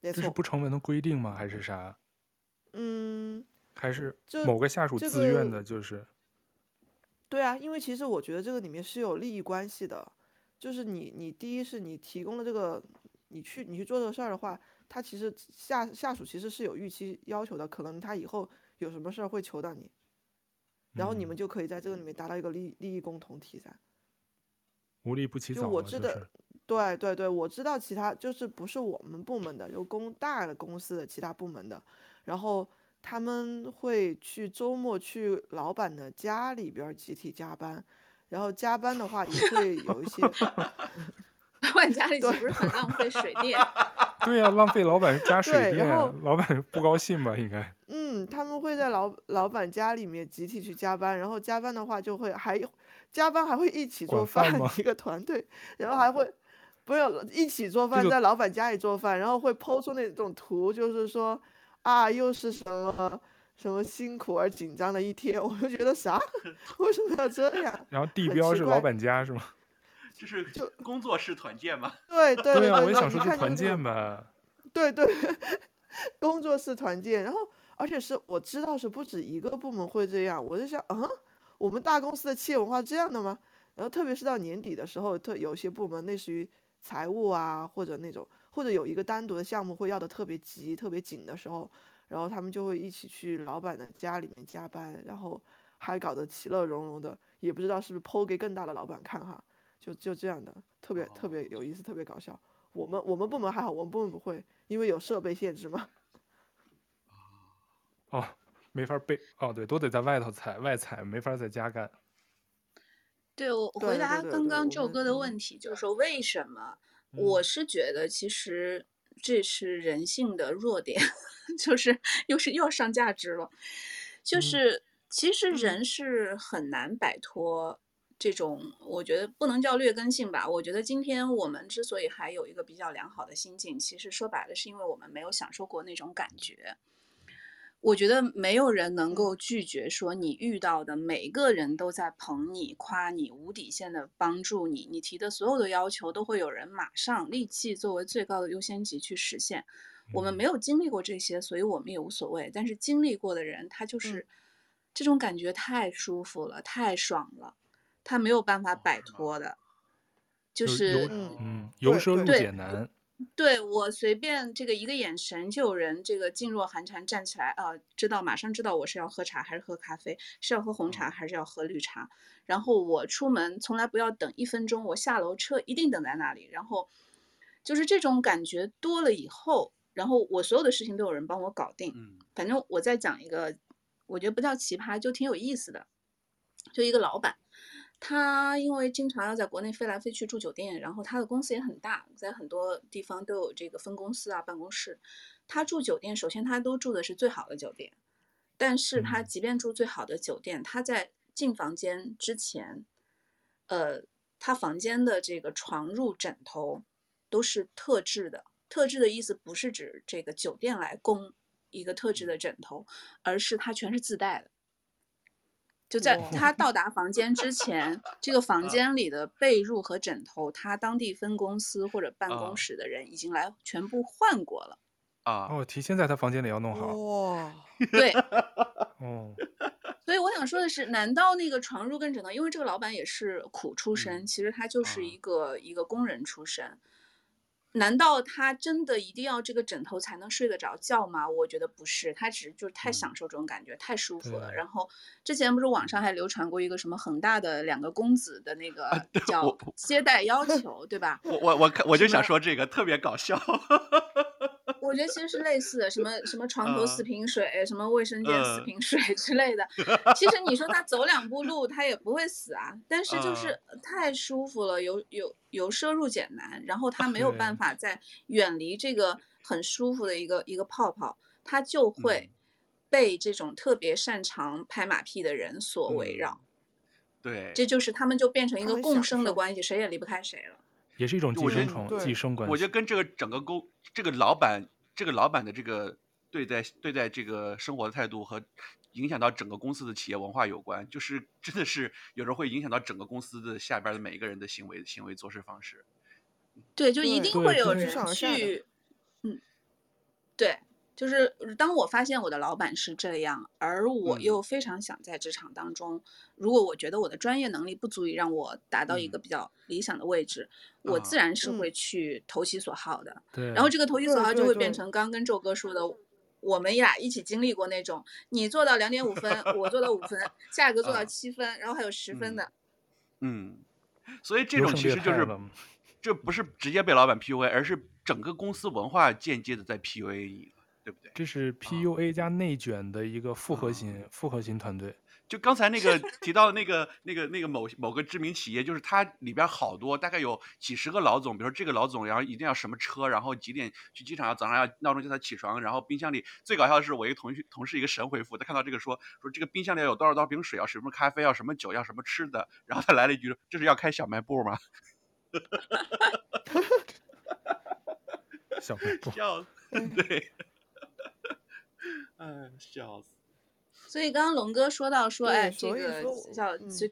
这是不成文的规定吗？还是啥？嗯，还是某个下属自愿的，就是。对啊，因为其实我觉得这个里面是有利益关系的，就是你你第一是你提供了这个，你去你去做这个事儿的话，他其实下下属其实是有预期要求的，可能他以后有什么事儿会求到你，然后你们就可以在这个里面达到一个利利益共同体噻。无利不起早。就我知道，对对对，我知道其他就是不是我们部门的，有公大的公司的其他部门的，然后。他们会去周末去老板的家里边集体加班，然后加班的话也会 有一些。老板家里岂不是很浪费水电？对呀、啊，浪费老板加水电，然后老板不高兴吧？应该。嗯，他们会在老老板家里面集体去加班，然后加班的话就会还加班还会一起做饭，一个团队，然后还会不是一起做饭，在老板家里做饭，然后会 po 出那种图，就是说。啊，又是什么什么辛苦而紧张的一天，我就觉得啥？为什么要这样？然后地标是老板家是吗？就是就工作室团建嘛。对对对，对，对啊，我也想说是团建吧。对对，工作室团建，然后而且是我知道是不止一个部门会这样，我就想，嗯，我们大公司的企业文化这样的吗？然后特别是到年底的时候，特有些部门类似于财务啊或者那种。或者有一个单独的项目会要的特别急、特别紧的时候，然后他们就会一起去老板的家里面加班，然后还搞得其乐融融的，也不知道是不是 PO 给更大的老板看哈，就就这样的，特别特别有意思，特别搞笑。我们我们部门还好，我们部门不会，因为有设备限制嘛。哦，没法备哦，对，都得在外头采外采，没法在家干。对，我回答刚刚宙哥的问题，就是说为什么？我是觉得，其实这是人性的弱点，嗯、就是又是又要上价值了。就是其实人是很难摆脱这种，嗯、我觉得不能叫劣根性吧。我觉得今天我们之所以还有一个比较良好的心境，其实说白了是因为我们没有享受过那种感觉。我觉得没有人能够拒绝说，你遇到的每个人都在捧你、夸你、无底线的帮助你，你提的所有的要求都会有人马上立即作为最高的优先级去实现。我们没有经历过这些，所以我们也无所谓。但是经历过的人，他就是这种感觉太舒服了，太爽了，他没有办法摆脱的，就是嗯，由奢入俭难。对，我随便这个一个眼神，就有人这个噤若寒蝉站起来啊，知道马上知道我是要喝茶还是喝咖啡，是要喝红茶还是要喝绿茶。然后我出门从来不要等一分钟，我下楼车一定等在那里。然后就是这种感觉多了以后，然后我所有的事情都有人帮我搞定。反正我再讲一个，我觉得不叫奇葩，就挺有意思的，就一个老板。他因为经常要在国内飞来飞去住酒店，然后他的公司也很大，在很多地方都有这个分公司啊、办公室。他住酒店，首先他都住的是最好的酒店，但是他即便住最好的酒店，他在进房间之前，呃，他房间的这个床褥、枕头都是特制的。特制的意思不是指这个酒店来供一个特制的枕头，而是它全是自带的。就在他到达房间之前，这个房间里的被褥和枕头，他当地分公司或者办公室的人已经来全部换过了。啊，哦，提前在他房间里要弄好。哇，对，哦，所以我想说的是，难道那个床褥跟枕头，因为这个老板也是苦出身，嗯其实他就是啊一个、一个工人出身。难道他真的一定要这个枕头才能睡得着觉吗？我觉得不是，他只是就是太嗯享受这种感觉，太舒服了。然后之前不是网上还流传过一个什么恒大的两个公子的那个叫接待要求，对吧？我我 我看我就想说这个特别搞笑。我觉得其实是类似的，什么什么床头四嗯瓶水，什么卫生间四嗯瓶水 之类的。其实你说他走两步路，他也不会死啊。但是就是太舒服了，由由由奢入俭难，然后他没有办法再远离这个很舒服的一个一个泡泡，他就会被这种特别擅长拍马屁的人所围绕。对，这就是他们就变成一个共生的关系，谁也离不开谁了。也是一种寄生虫、寄生关系。我觉得跟这个整个公这个老板这个老板的这个对待对待这个生活的态度和影响到整个公司的企业文化有关，就是真的是有时候会影响到整个公司的下边的每一个人的行为行为做事方式。对，就一定会有人去，嗯，对，就是当我发现我的老板是这样，而我嗯。又非常想在职场当中，如果我觉得我的专业能力不足以让我达到一个嗯。比较理想的位置，我啊。自然是嗯。会去投其所好的。对，然后这个投其所好就会变成刚刚跟周哥说的，我们俩一起经历过那种，你做到两点五分，我做到五分，下一个做到啊。七分，然后还有十分的。嗯，所以这种其实就是这不是直接被老板 PUA，而是整个公司文化间接的在 PUA 你。了，对不对？这是 PUA 加内卷的一个复合型、复合型团队。就刚才那个 提到的那个、那个、那个某某个知名企业，就是它里边好多，大概有几十个老总，比如说这个老总，然后一定要什么车，然后几点去机场，要早上要闹钟叫他起床，然后冰箱里最搞笑的是我一个同学同事一个神回复，他看到这个说说这个冰箱里有多少多少瓶水，要什么咖啡，要什么酒，要什么吃的，然后他来了一句这是要开小卖部吗？小卖部，笑死，对，哎，笑死。所以刚刚龙哥说到说，哎，这所以个说我嗯叫就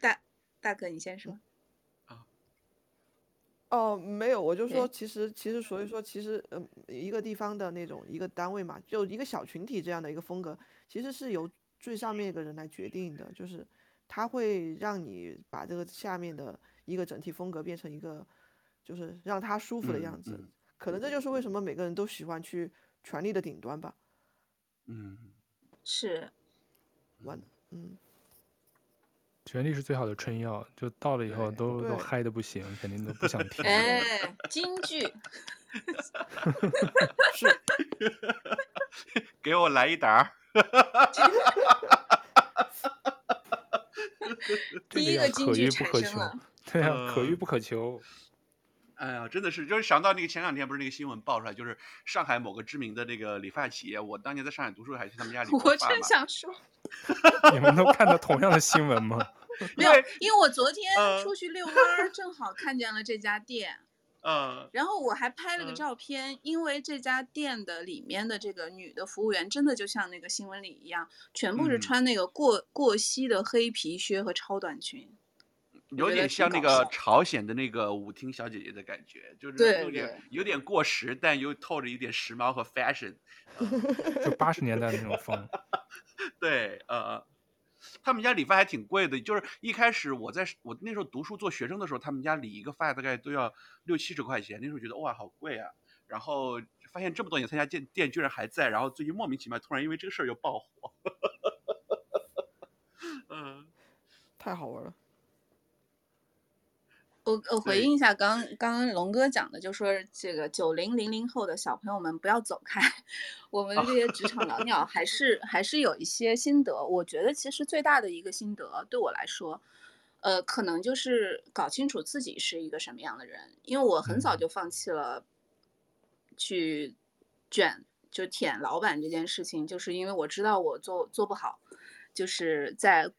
大大哥，你先说。哦，没有，我就说，其实其实所以说，其实嗯、一个地方的那种一个单位嘛，就一个小群体这样的一个风格，其实是由最上面一个人来决定的，就是他会让你把这个下面的一个整体风格变成一个，就是让他舒服的样子。嗯可能这就是为什么每个人都喜欢去权力的顶端吧。嗯，是，完，嗯，权力是最好的春药，就到了以后都都嗨的不行，肯定都不想听。哎，京剧 是，给我来一打儿。第一个京剧遇不可求产生了。，对啊，可遇嗯不可求。哎呀，真的是，就是想到那个前两天不是那个新闻爆出来，就是上海某个知名的那个理发企业，我当年在上海读书还去他们家理过我正。想说，你们都看到同样的新闻吗？没有，因为我昨天嗯出去遛弯儿，正好看见了这家店。嗯然后我还拍了个嗯照片，因为这家店的里面的这个女的服务员，真的就像那个新闻里一样，全部是嗯穿那个过过膝的黑皮靴和超短裙。有点像那个朝鲜的那个舞厅小姐姐的感觉，就是有点有点过时，但又透着一点时髦和 fashion。就八十年代的那种风。对，呃，他们家理发还挺贵的，就是一开始我在我那时候读书做学生的时候，他们家理一个发大概都要六七十块钱，那时候觉得哇好贵啊，然后发现这么多年他家店店居然还在，然后最近莫名其妙突然因为这个事儿又爆火。嗯，太好玩了。我我回应一下刚刚刚龙哥讲的，就说这个九零零零后的小朋友们不要走开，我们这些职场老鸟还是还是有一些心得。我觉得其实最大的一个心得对我来说，呃，可能就是搞清楚自己是一个什么样的人。因为我很早嗯就放弃了去卷就舔老板这件事情，就是因为我知道我做做不好，就是在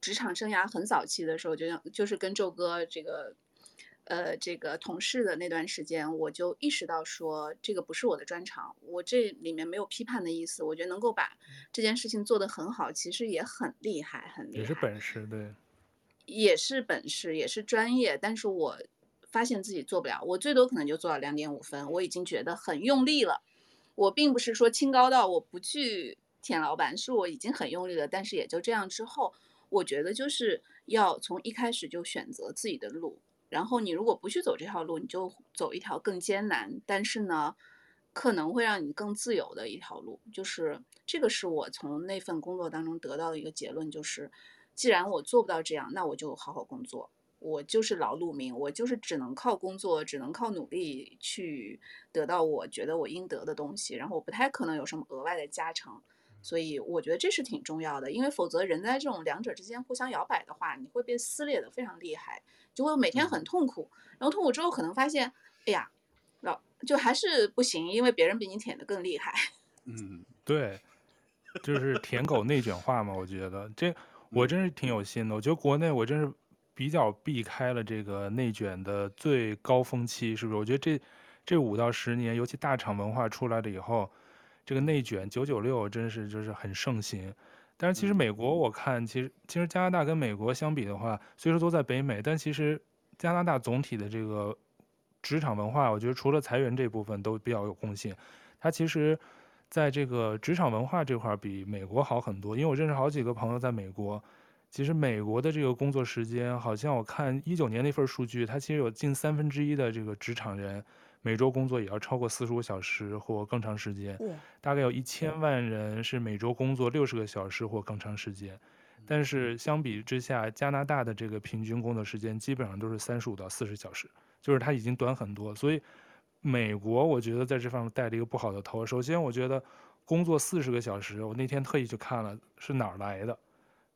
职场生涯很早期的时候，就像就是跟周哥这个。呃，这个同事的那段时间，我就意识到说，这个不是我的专长。我这里面没有批判的意思，我觉得能够把这件事情做得很好，其实也很厉害，很厉害，也是本事，对。也是本事，也是专业。但是我发现自己做不了，我最多可能就做到两点五分，我已经觉得很用力了。我并不是说清高到我不去舔老板，是我已经很用力了，但是也就这样。之后，我觉得就是要从一开始就选择自己的路，然后你如果不去走这条路，你就走一条更艰难，但是呢，可能会让你更自由的一条路。就是这个是我从那份工作当中得到的一个结论，就是。既然我做不到这样，那我就好好工作。我就是劳碌命，我就是只能靠工作，只能靠努力去得到我觉得我应得的东西。然后我不太可能有什么额外的加成，所以我觉得这是挺重要的。因为否则人在这种两者之间互相摇摆的话，你会被撕裂的非常厉害，就会每天很痛苦。然后痛苦之后可能发现，哎呀，老就还是不行，因为别人比你舔的更厉害。嗯，对，就是舔狗内卷化嘛，我觉得这。我真是挺有心的，我觉得国内我真是比较避开了这个内卷的最高峰期，是不是？我觉得这这五到十年，尤其大厂文化出来了以后，这个内卷九九六真是就是很盛行。但是其实美国我看，其实其实加拿大跟美国相比的话，虽说都在北美，但其实加拿大总体的这个职场文化，我觉得除了裁员这部分都比较有共性，它其实。在这个职场文化这块儿比美国好很多，因为我认识好几个朋友在美国。其实美国的这个工作时间，好像我看一九年那份数据，它其实有近三分之一的这个职场人每周工作也要超过四十五小时或更长时间。大概有一千万人是每周工作六十个小时或更长时间。但是相比之下，加拿大的这个平均工作时间基本上都是三十五到四十小时，就是它已经短很多。所以。美国，我觉得在这方面带了一个不好的头。首先，我觉得工作四十个小时，我那天特意去看了是哪儿来的。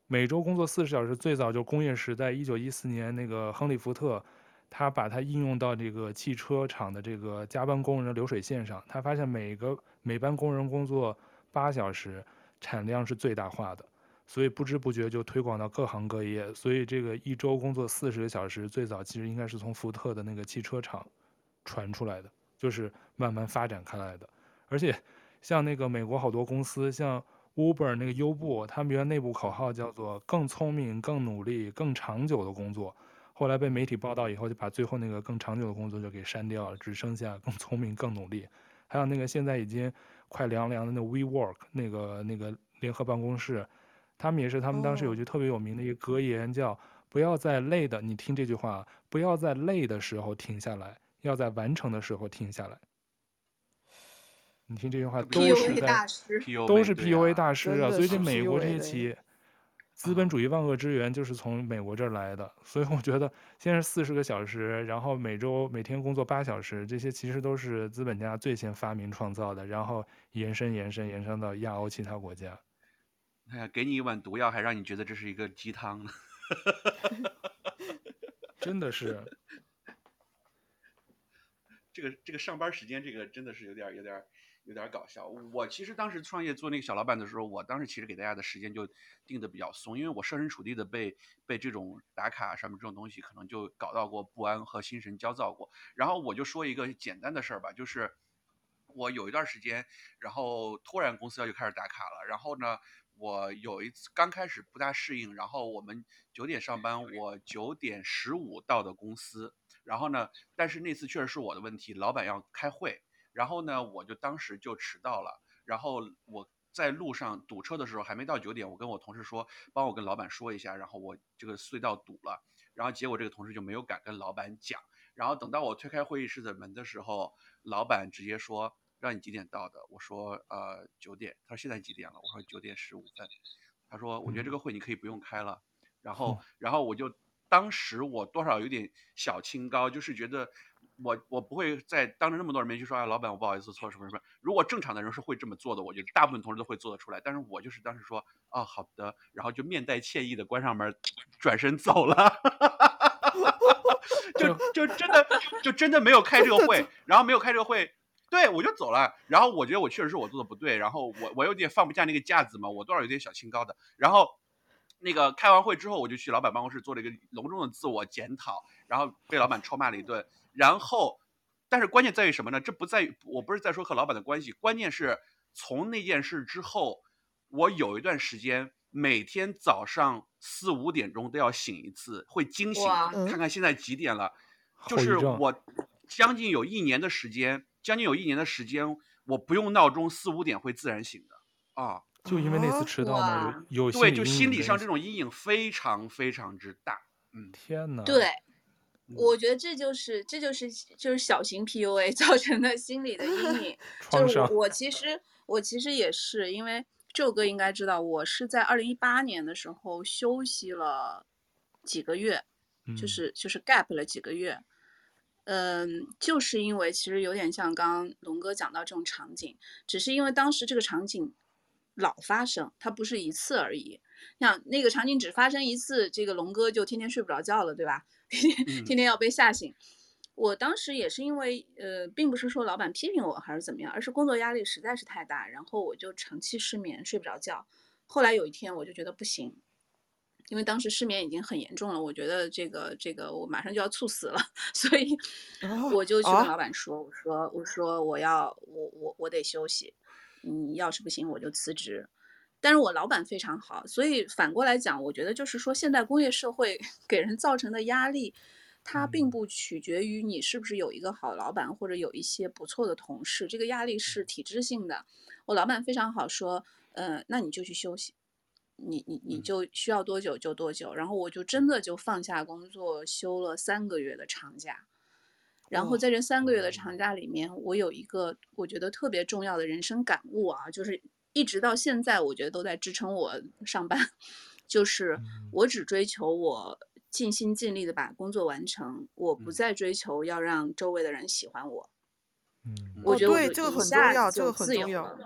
每周工作四十小时，最早就工业时代，一九一四年那个亨利·福特，他把它应用到这个汽车厂的这个加班工人的流水线上。他发现每个每班工人工作八小时，产量是最大化的，所以不知不觉就推广到各行各业。所以这个一周工作四十个小时，最早其实应该是从福特的那个汽车厂传出来的。就是慢慢发展开来的，而且像那个美国好多公司，像 Uber 那个优步，他们原来内部口号叫做“更聪明、更努力、更长久的工作”，后来被媒体报道以后，就把最后那个更长久的工作就给删掉了，只剩下更聪明、更努力。还有那个现在已经快凉凉的那 WeWork 那个那个联合办公室，他们也是他们当时有句特别有名的一个格言，叫“不要在累的，你听这句话，不要在累的时候停下来”。要在完成的时候停下来。你听这句话都是在，都是 PUA 大师啊！所以这美国这些企业，资本主义万恶之源就是从美国这儿来的。所以我觉得，先是四十个小时，然后每周每天工作八小时，这些其实都是资本家最先发明创造的，然后延伸延伸延伸到亚欧其他国家。哎呀，给你一碗毒药，还让你觉得这是一个鸡汤呢，真的是。这个这个上班时间，这个真的是有点有点有点搞笑。我其实当时创业做那个小老板的时候，我当时其实给大家的时间就定的比较松，因为我设身处地的被被这种打卡上面这种东西可能就搞到过不安和心神焦躁过。然后我就说一个简单的事儿吧，就是我有一段时间，然后突然公司要就开始打卡了，然后呢，我有一次刚开始不大适应，然后我们九点上班，我九点十五到的公司。然后呢，但是那次确实是我的问题，老板要开会，然后呢，我就当时就迟到了。然后我在路上堵车的时候，还没到九点，我跟我同事说，帮我跟老板说一下，然后我这个隧道堵了。然后结果这个同事就没有敢跟老板讲。然后等到我推开会议室的门的时候，老板直接说，让你几点到的？我说呃九点。他说现在几点了？我说九点十五分。他说我觉得这个会你可以不用开了。然后然后我就。当时我多少有点小清高，就是觉得我我不会在当着那么多人面去说啊，老板我不好意思错什么什么。如果正常的人是会这么做的，我觉得大部分同事都会做得出来。但是我就是当时说哦好的，然后就面带歉意的关上门，转身走了，就就真的就真的没有开这个会，然后没有开这个会，对我就走了。然后我觉得我确实是我做的不对，然后我我有点放不下那个架子嘛，我多少有点小清高的，然后。那个开完会之后，我就去老板办公室做了一个隆重的自我检讨，然后被老板臭骂了一顿。然后，但是关键在于什么呢？这不在于，我不是在说和老板的关系，关键是从那件事之后，我有一段时间每天早上四五点钟都要醒一次，会惊醒，看看现在几点了。就是我将近有一年的时间，将近有一年的时间，我不用闹钟，四五点会自然醒的啊。就因为那次迟到嘛，有有对，就心理上这种阴影非常非常之大。嗯，天哪。对，我觉得这就是这就是就是小型 PUA 造成的心理的阴影。就是我，其实我其实也是，因为这首歌应该知道，我是在二零一八年的时候休息了几个月，就是就是 gap 了几个月。嗯，就是因为其实有点像刚刚龙哥讲到这种场景，只是因为当时这个场景。老发生，它不是一次而已。像那个场景只发生一次，这个龙哥就天天睡不着觉了，对吧？天天要被吓醒。我当时也是因为，呃，并不是说老板批评我还是怎么样，而是工作压力实在是太大，然后我就长期失眠，睡不着觉。后来有一天我就觉得不行，因为当时失眠已经很严重了，我觉得这个这个我马上就要猝死了，所以我就去跟老板说，我说我说我要我我我得休息。你要是不行，我就辞职。但是我老板非常好，所以反过来讲，我觉得就是说，现代工业社会 给人造成的压力，它并不取决于你是不是有一个好老板或者有一些不错的同事，这个压力是体制性的。我老板非常好，说，呃，那你就去休息，你你你就需要多久就多久。然后我就真的就放下工作，休了三个月的长假。然后在这三个月的长假里面，我有一个我觉得特别重要的人生感悟啊，就是一直到现在，我觉得都在支撑我 上班，就是我只追求我尽心尽力的把工作完成，我不再追求要让周围的人喜欢我。嗯，我觉得我这个很重要，这个很重要，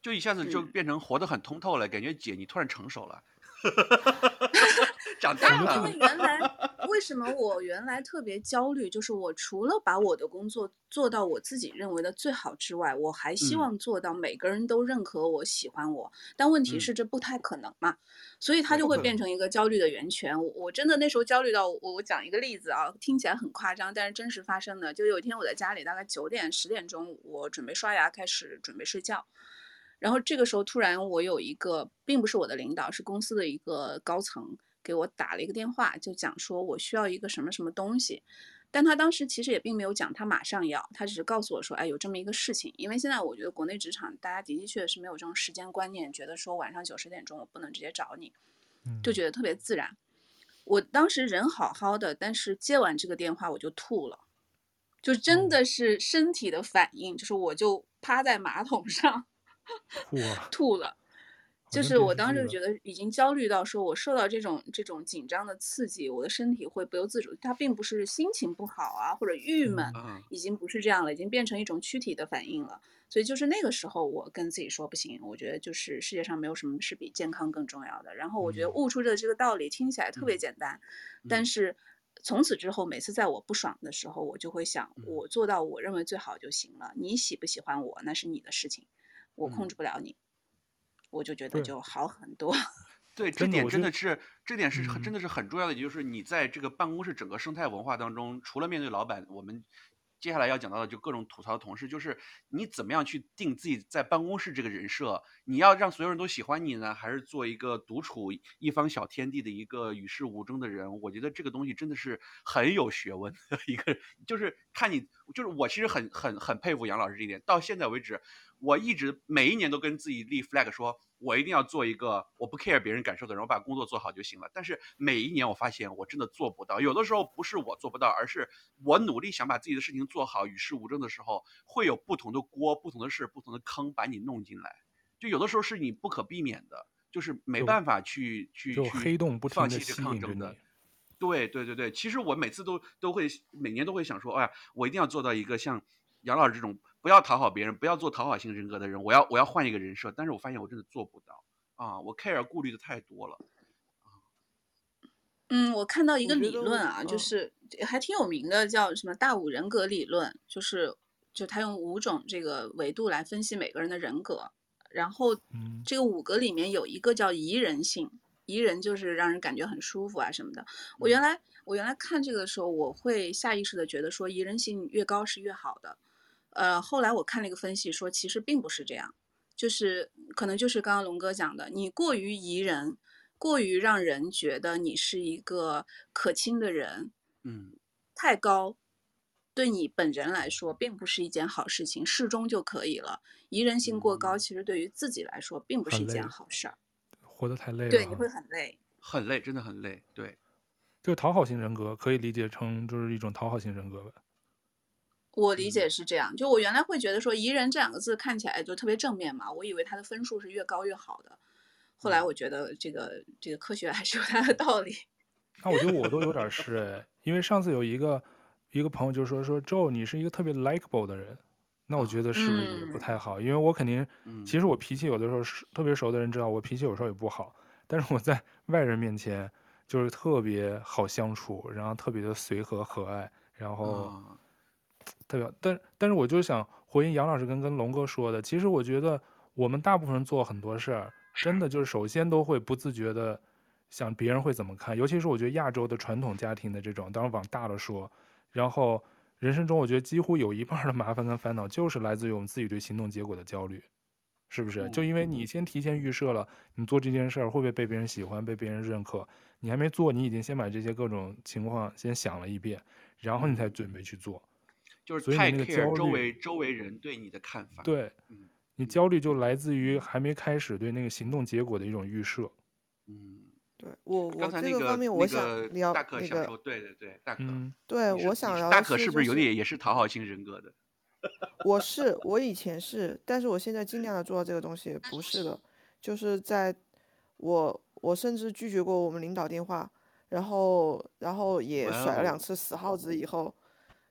就一下子就变成活得很通透了，感觉姐你突然成熟了。长大了。因为原来 为什么我原来特别焦虑，就是我除了把我的工作做到我自己认为的最好之外，我还希望做到每个人都认可我、喜欢我。但问题是这不太可能嘛，所以它就会变成一个焦虑的源泉。我我真的那时候焦虑到我，我讲一个例子啊，听起来很夸张，但是真实发生的。就有一天我在家里，大概九点十点钟，我准备刷牙，开始准备睡觉。然后这个时候突然我有一个，并不是我的领导，是公司的一个高层给我打了一个电话，就讲说我需要一个什么什么东西，但他当时其实也并没有讲他马上要，他只是告诉我说，哎，有这么一个事情。因为现在我觉得国内职场大家的的确确是没有这种时间观念，觉得说晚上九十点钟我不能直接找你，就觉得特别自然。我当时人好好的，但是接完这个电话我就吐了，就真的是身体的反应，就是我就趴在马桶上。吐了，吐了，就是我当时觉得已经焦虑到说，我受到这种这种紧张的刺激，我的身体会不由自主。它并不是心情不好啊，或者郁闷，已经不是这样了，已经变成一种躯体的反应了。所以就是那个时候，我跟自己说不行，我觉得就是世界上没有什么是比健康更重要的。然后我觉得悟出的这个道理听起来特别简单，但是从此之后，每次在我不爽的时候，我就会想，我做到我认为最好就行了。你喜不喜欢我，那是你的事情。我控制不了你，嗯、我就觉得就好很多。对，这点真的是，这点是很真的是很重要的，也就是你在这个办公室整个生态文化当中，除了面对老板，我们。接下来要讲到的就各种吐槽的同事，就是你怎么样去定自己在办公室这个人设？你要让所有人都喜欢你呢，还是做一个独处一方小天地的一个与世无争的人？我觉得这个东西真的是很有学问的一个，就是看你，就是我其实很很很佩服杨老师这一点。到现在为止，我一直每一年都跟自己立 flag 说。我一定要做一个我不 care 别人感受的人，我把工作做好就行了。但是每一年我发现我真的做不到，有的时候不是我做不到，而是我努力想把自己的事情做好，与世无争的时候，会有不同的锅、不同的事、不同的坑把你弄进来。就有的时候是你不可避免的，就是没办法去去去黑洞不放弃这抗争的。对对对对，其实我每次都都会每年都会想说，哎呀，我一定要做到一个像杨老师这种。不要讨好别人，不要做讨好型人格的人。我要我要换一个人设，但是我发现我真的做不到啊！我 care 顾虑的太多了。嗯，我看到一个理论啊，就是还挺有名的，叫什么大五人格理论，就是就他用五种这个维度来分析每个人的人格，然后这个五个里面有一个叫宜人性，宜人就是让人感觉很舒服啊什么的。我原来我原来看这个的时候，我会下意识的觉得说宜人性越高是越好的。呃，后来我看了一个分析，说其实并不是这样，就是可能就是刚刚龙哥讲的，你过于宜人，过于让人觉得你是一个可亲的人，嗯，太高，对你本人来说并不是一件好事情，适中就可以了。宜人性过高，其实对于自己来说并不是一件好事儿。活得太累了，对，你会很累，很累，真的很累。对，就讨好型人格可以理解成就是一种讨好型人格吧。我理解是这样，就我原来会觉得说“宜人”这两个字看起来就特别正面嘛，我以为它的分数是越高越好的。后来我觉得这个这个科学还是有它的道理。那我觉得我都有点是哎，因为上次有一个一个朋友就说说 Joe 你是一个特别 likable 的人，那我觉得是不是也不太好？因为我肯定其实我脾气有的时候是特别熟的人知道我脾气有时候也不好，但是我在外人面前就是特别好相处，然后特别的随和和蔼，然后。特别，但但是我就想回应杨老师跟跟龙哥说的，其实我觉得我们大部分人做很多事儿，真的就是首先都会不自觉的想别人会怎么看，尤其是我觉得亚洲的传统家庭的这种，当然往大了说，然后人生中我觉得几乎有一半的麻烦跟烦恼就是来自于我们自己对行动结果的焦虑，是不是？就因为你先提前预设了你做这件事儿会不会被别人喜欢，被别人认可，你还没做，你已经先把这些各种情况先想了一遍，然后你才准备去做。就是太 care 周围周围人对你的看法。对，你焦虑就来自于还没开始对那个行动结果的一种预设。嗯，对我我这个方面我想聊大可想说，那个，对对对，大可，对我想要大可是不是有点也是讨好型人格的？我是我以前是，但是我现在尽量的做到这个东西，不是的，就是在我我甚至拒绝过我们领导电话，然后然后也甩了两次死耗子以后。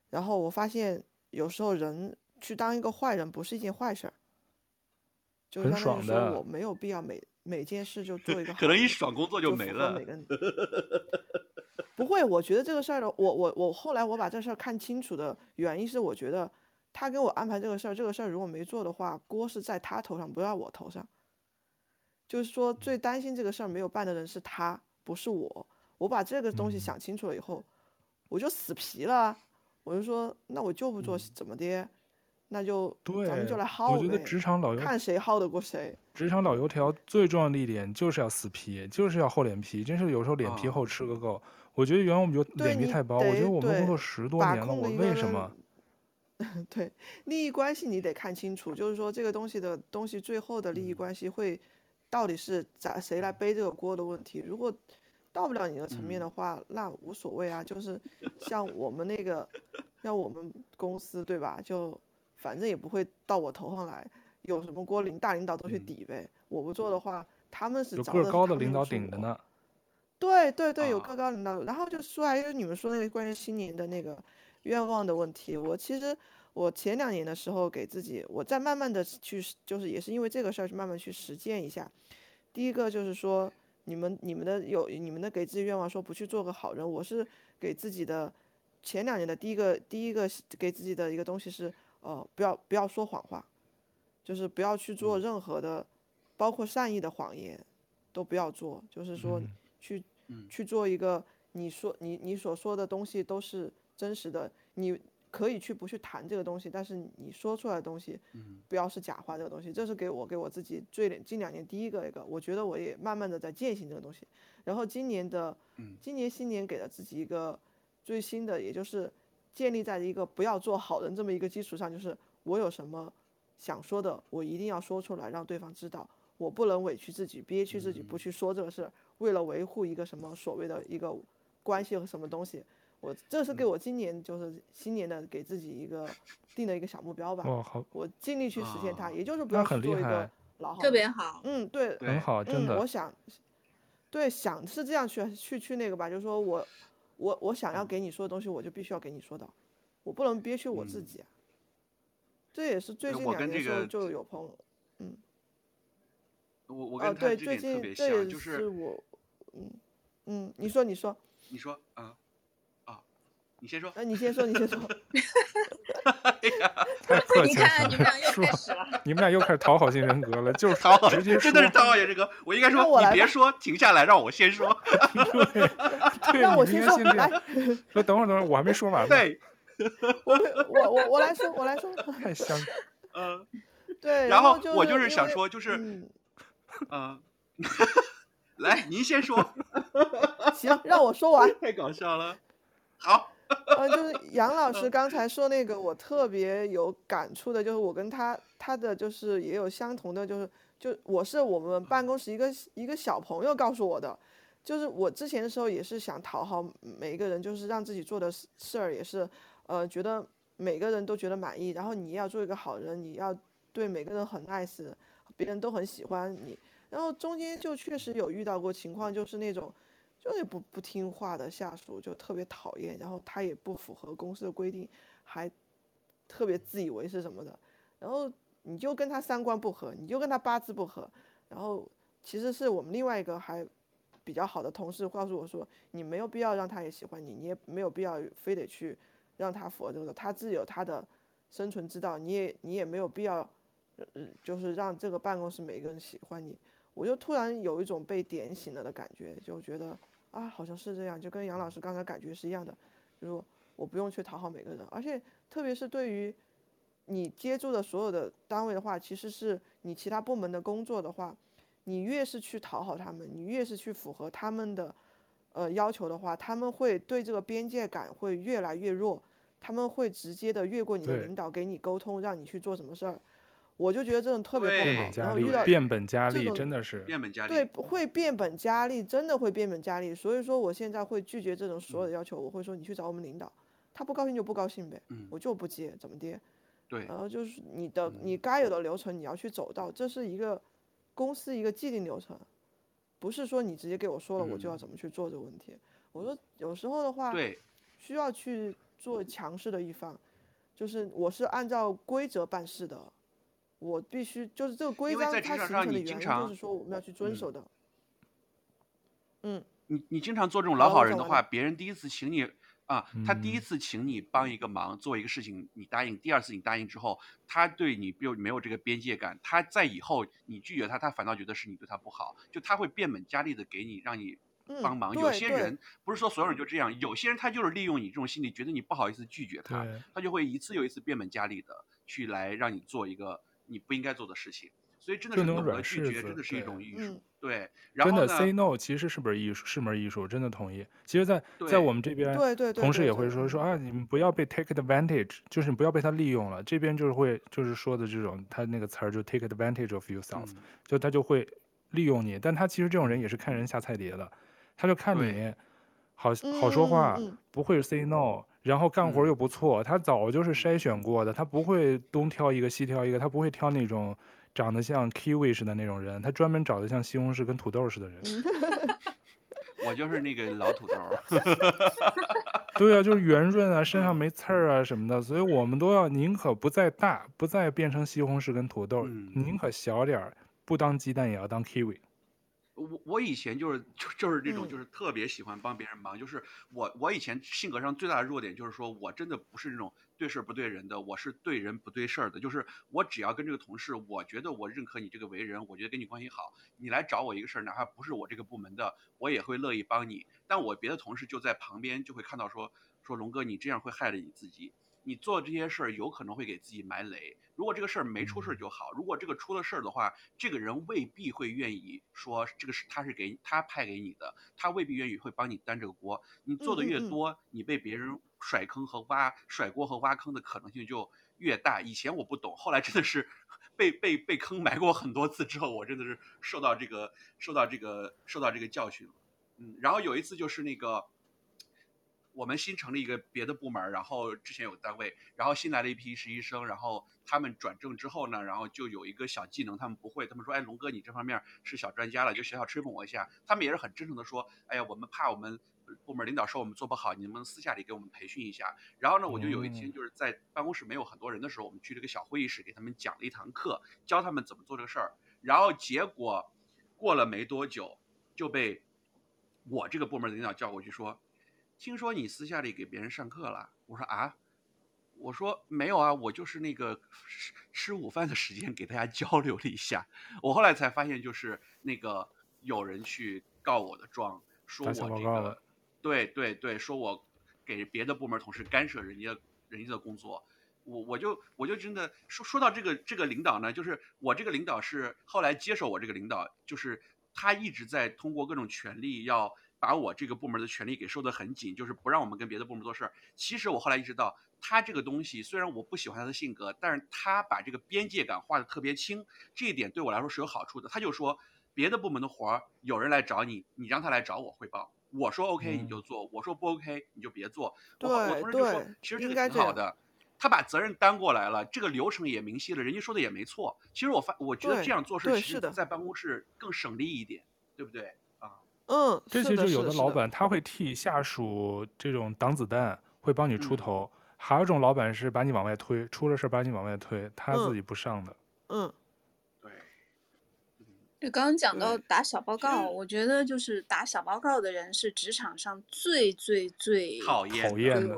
然后我发现，有时候人去当一个坏人不是一件坏事儿，就是相当于说我没有必要每每件事就做一个好。可能一爽工作就没了。每个人 不会，我觉得这个事儿的，我我我后来我把这事儿看清楚的原因是，我觉得他给我安排这个事儿，这个事儿如果没做的话，锅是在他头上，不在我头上。就是说，最担心这个事儿没有办的人是他，不是我。我把这个东西想清楚了以后，我就死皮了。我就说，那我就不做，怎么的？嗯、那就咱们就来耗呗。我觉得职场老油看谁耗得过谁。职场老油条最重要的一点就是要死皮，就是要厚脸皮。真是有时候脸皮厚吃个够。哦、我觉得原来我们就脸皮太薄。我觉得我们工作十多年了，我为什么？对，利益关系你得看清楚，就是说这个东西的东西最后的利益关系会到底是咋谁来背这个锅的问题。如果到不了你的层面的话，嗯、那无所谓啊，就是像我们那个，像我们公司对吧？就反正也不会到我头上来，有什么锅领大领导都去抵呗。嗯、我不做的话，他们是找的有个高的领导顶着呢。对对对，有个高领导，啊、然后就说还有你们说那个关于新年的那个愿望的问题，我其实我前两年的时候给自己，我在慢慢的去，就是也是因为这个事儿去慢慢去实践一下。第一个就是说。你们你们的有你们的给自己愿望说不去做个好人，我是给自己的前两年的第一个第一个给自己的一个东西是，呃，不要不要说谎话，就是不要去做任何的，包括善意的谎言，都不要做，就是说去去做一个你说你你所说的东西都是真实的，你。可以去不去谈这个东西，但是你说出来的东西，不要是假话。这个东西，这是给我给我自己最近两年第一个一个，我觉得我也慢慢的在践行这个东西。然后今年的，今年新年给了自己一个最新的，也就是建立在一个不要做好人这么一个基础上，就是我有什么想说的，我一定要说出来，让对方知道，我不能委屈自己，憋屈自己不去说这个事，为了维护一个什么所谓的一个关系和什么东西。我这是给我今年就是新年的给自己一个定的一个小目标吧。哦，好，我尽力去实现它，也就是不要去做一个老好。特别好，嗯，对，很好，真的。我想，对，想是这样去去去那个吧，就是说我我我想要给你说的东西，我就必须要给你说到，我不能憋屈我自己。这也是最近两年时候就有朋友，嗯，我我跟他这点特别像，就是我，嗯嗯，你说你说，你说啊。你先说，那你先说，你先说。太 客气了。你们俩又开始了。你们俩又开始讨好型人格了，就是讨好，直接真的是讨好型人格。我应该说，你别说，停下来，让我先说。对，让我先说。来，说等会儿，等会儿，我还没说完。对，我我我我来说，我来说。太香。嗯，对。然后我就是想说，就是，嗯，来，您先说。行，让我说完。太搞笑了。好。嗯，就是 杨老师刚才说那个，我特别有感触的，就是我跟他他的就是也有相同的，就是就我是我们办公室一个一个小朋友告诉我的，就是我之前的时候也是想讨好每一个人，就是让自己做的事儿也是，呃，觉得每个人都觉得满意，然后你要做一个好人，你要对每个人很 nice，别人都很喜欢你，然后中间就确实有遇到过情况，就是那种。就是不不听话的下属就特别讨厌，然后他也不符合公司的规定，还特别自以为是什么的，然后你就跟他三观不合，你就跟他八字不合，然后其实是我们另外一个还比较好的同事告诉我说，你没有必要让他也喜欢你，你也没有必要非得去让他符合这个，他自有他的生存之道，你也你也没有必要，呃，就是让这个办公室每个人喜欢你，我就突然有一种被点醒了的感觉，就觉得。啊，好像是这样，就跟杨老师刚才感觉是一样的，就是我不用去讨好每个人，而且特别是对于你接触的所有的单位的话，其实是你其他部门的工作的话，你越是去讨好他们，你越是去符合他们的呃要求的话，他们会对这个边界感会越来越弱，他们会直接的越过你的领导给你沟通，让你去做什么事儿。我就觉得这种特别不好，然后遇到变本加厉，真的是变本加厉。对，会变本加厉，真的会变本加厉。所以说，我现在会拒绝这种所有的要求。我会说，你去找我们领导，他不高兴就不高兴呗，我就不接，怎么的？对。然后就是你的，你该有的流程你要去走到，这是一个公司一个既定流程，不是说你直接给我说了我就要怎么去做这个问题。我说有时候的话，对需要去做强势的一方，就是我是按照规则办事的。我必须就是这个规章，它形成的原因就是说我们要去遵守的。嗯，你你经常做这种老好人的话，别人第一次请你啊，他第一次请你帮一个忙，做一个事情，你答应；第二次你答应之后，他对你又没有这个边界感，他在以后你拒绝他，他反倒觉得是你对他不好，就他会变本加厉的给你让你帮忙。有些人不是说所有人就这样，有些人他就是利用你这种心理，觉得你不好意思拒绝他，他就会一次又一次变本加厉的去来让你做一个。你不应该做的事情，所以真的是懂得拒绝，真的是一种艺术。对，然后真的 say no 其实是不是艺术，是门艺术，真的同意。其实在，在在我们这边，对对对，同事也会说说啊，你们不要被 take advantage，就是你不要被他利用了。这边就是会就是说的这种，他那个词儿就 take advantage of yourself，嗯，就他就会利用你。但他其实这种人也是看人下菜碟的，他就看你好好说话，嗯，不会 say no。然后干活又不错，他早就是筛选过的，他不会东挑一个西挑一个，他不会挑那种长得像 kiwi 似的那种人，他专门找的像西红柿跟土豆似的人。我就是那个老土豆。对啊，就是圆润啊，身上没刺儿啊什么的，所以我们都要宁可不再大，不再变成西红柿跟土豆，嗯、宁可小点儿，不当鸡蛋也要当 kiwi。我我以前就是就就是这种就是特别喜欢帮别人忙，嗯、就是我我以前性格上最大的弱点就是说我真的不是那种对事儿不对人的，我是对人不对事儿的。就是我只要跟这个同事，我觉得我认可你这个为人，我觉得跟你关系好，你来找我一个事儿，哪怕不是我这个部门的，我也会乐意帮你。但我别的同事就在旁边就会看到说说龙哥你这样会害了你自己。你做这些事儿有可能会给自己埋雷。如果这个事儿没出事就好。如果这个出了事儿的话，这个人未必会愿意说这个是他是给他派给你的，他未必愿意会帮你担这个锅。你做的越多，你被别人甩坑和挖甩锅和挖坑的可能性就越大。以前我不懂，后来真的是被被被坑埋过很多次之后，我真的是受到这个受到这个受到这个教训了。嗯，然后有一次就是那个。我们新成立一个别的部门，然后之前有个单位，然后新来了一批实习生，然后他们转正之后呢，然后就有一个小技能他们不会，他们说，哎，龙哥你这方面是小专家了，就小小吹捧我一下。他们也是很真诚的说，哎呀，我们怕我们部门领导说我们做不好，你能不能私下里给我们培训一下？然后呢，我就有一天就是在办公室没有很多人的时候，我们去这个小会议室给他们讲了一堂课，教他们怎么做这个事儿。然后结果过了没多久，就被我这个部门的领导叫过去说。听说你私下里给别人上课了？我说啊，我说没有啊，我就是那个吃吃午饭的时间给大家交流了一下。我后来才发现，就是那个有人去告我的状，说我这个，对对对，说我给别的部门同事干涉人家人家的工作。我我就我就真的说说到这个这个领导呢，就是我这个领导是后来接手我这个领导，就是他一直在通过各种权力要。把我这个部门的权力给收得很紧，就是不让我们跟别的部门做事儿。其实我后来意识到，他这个东西虽然我不喜欢他的性格，但是他把这个边界感画得特别清，这一点对我来说是有好处的。他就说，别的部门的活儿有人来找你，你让他来找我汇报，我说 OK 你就做，嗯、我说不 OK 你就别做。对我我同事就说，其实这个挺好的。他把责任担过来了，这个流程也明晰了，人家说的也没错。其实我发，我觉得这样做事其实在办公室更省力一点，对，对不对啊？嗯，这其实有的老板他会替下属这种挡子弹，会帮你出头；嗯、还有一种老板是把你往外推，出了事把你往外推，他自己不上的。嗯。对就刚刚讲到打小报告，我觉得就是打小报告的人是职场上最最最讨厌、讨厌的、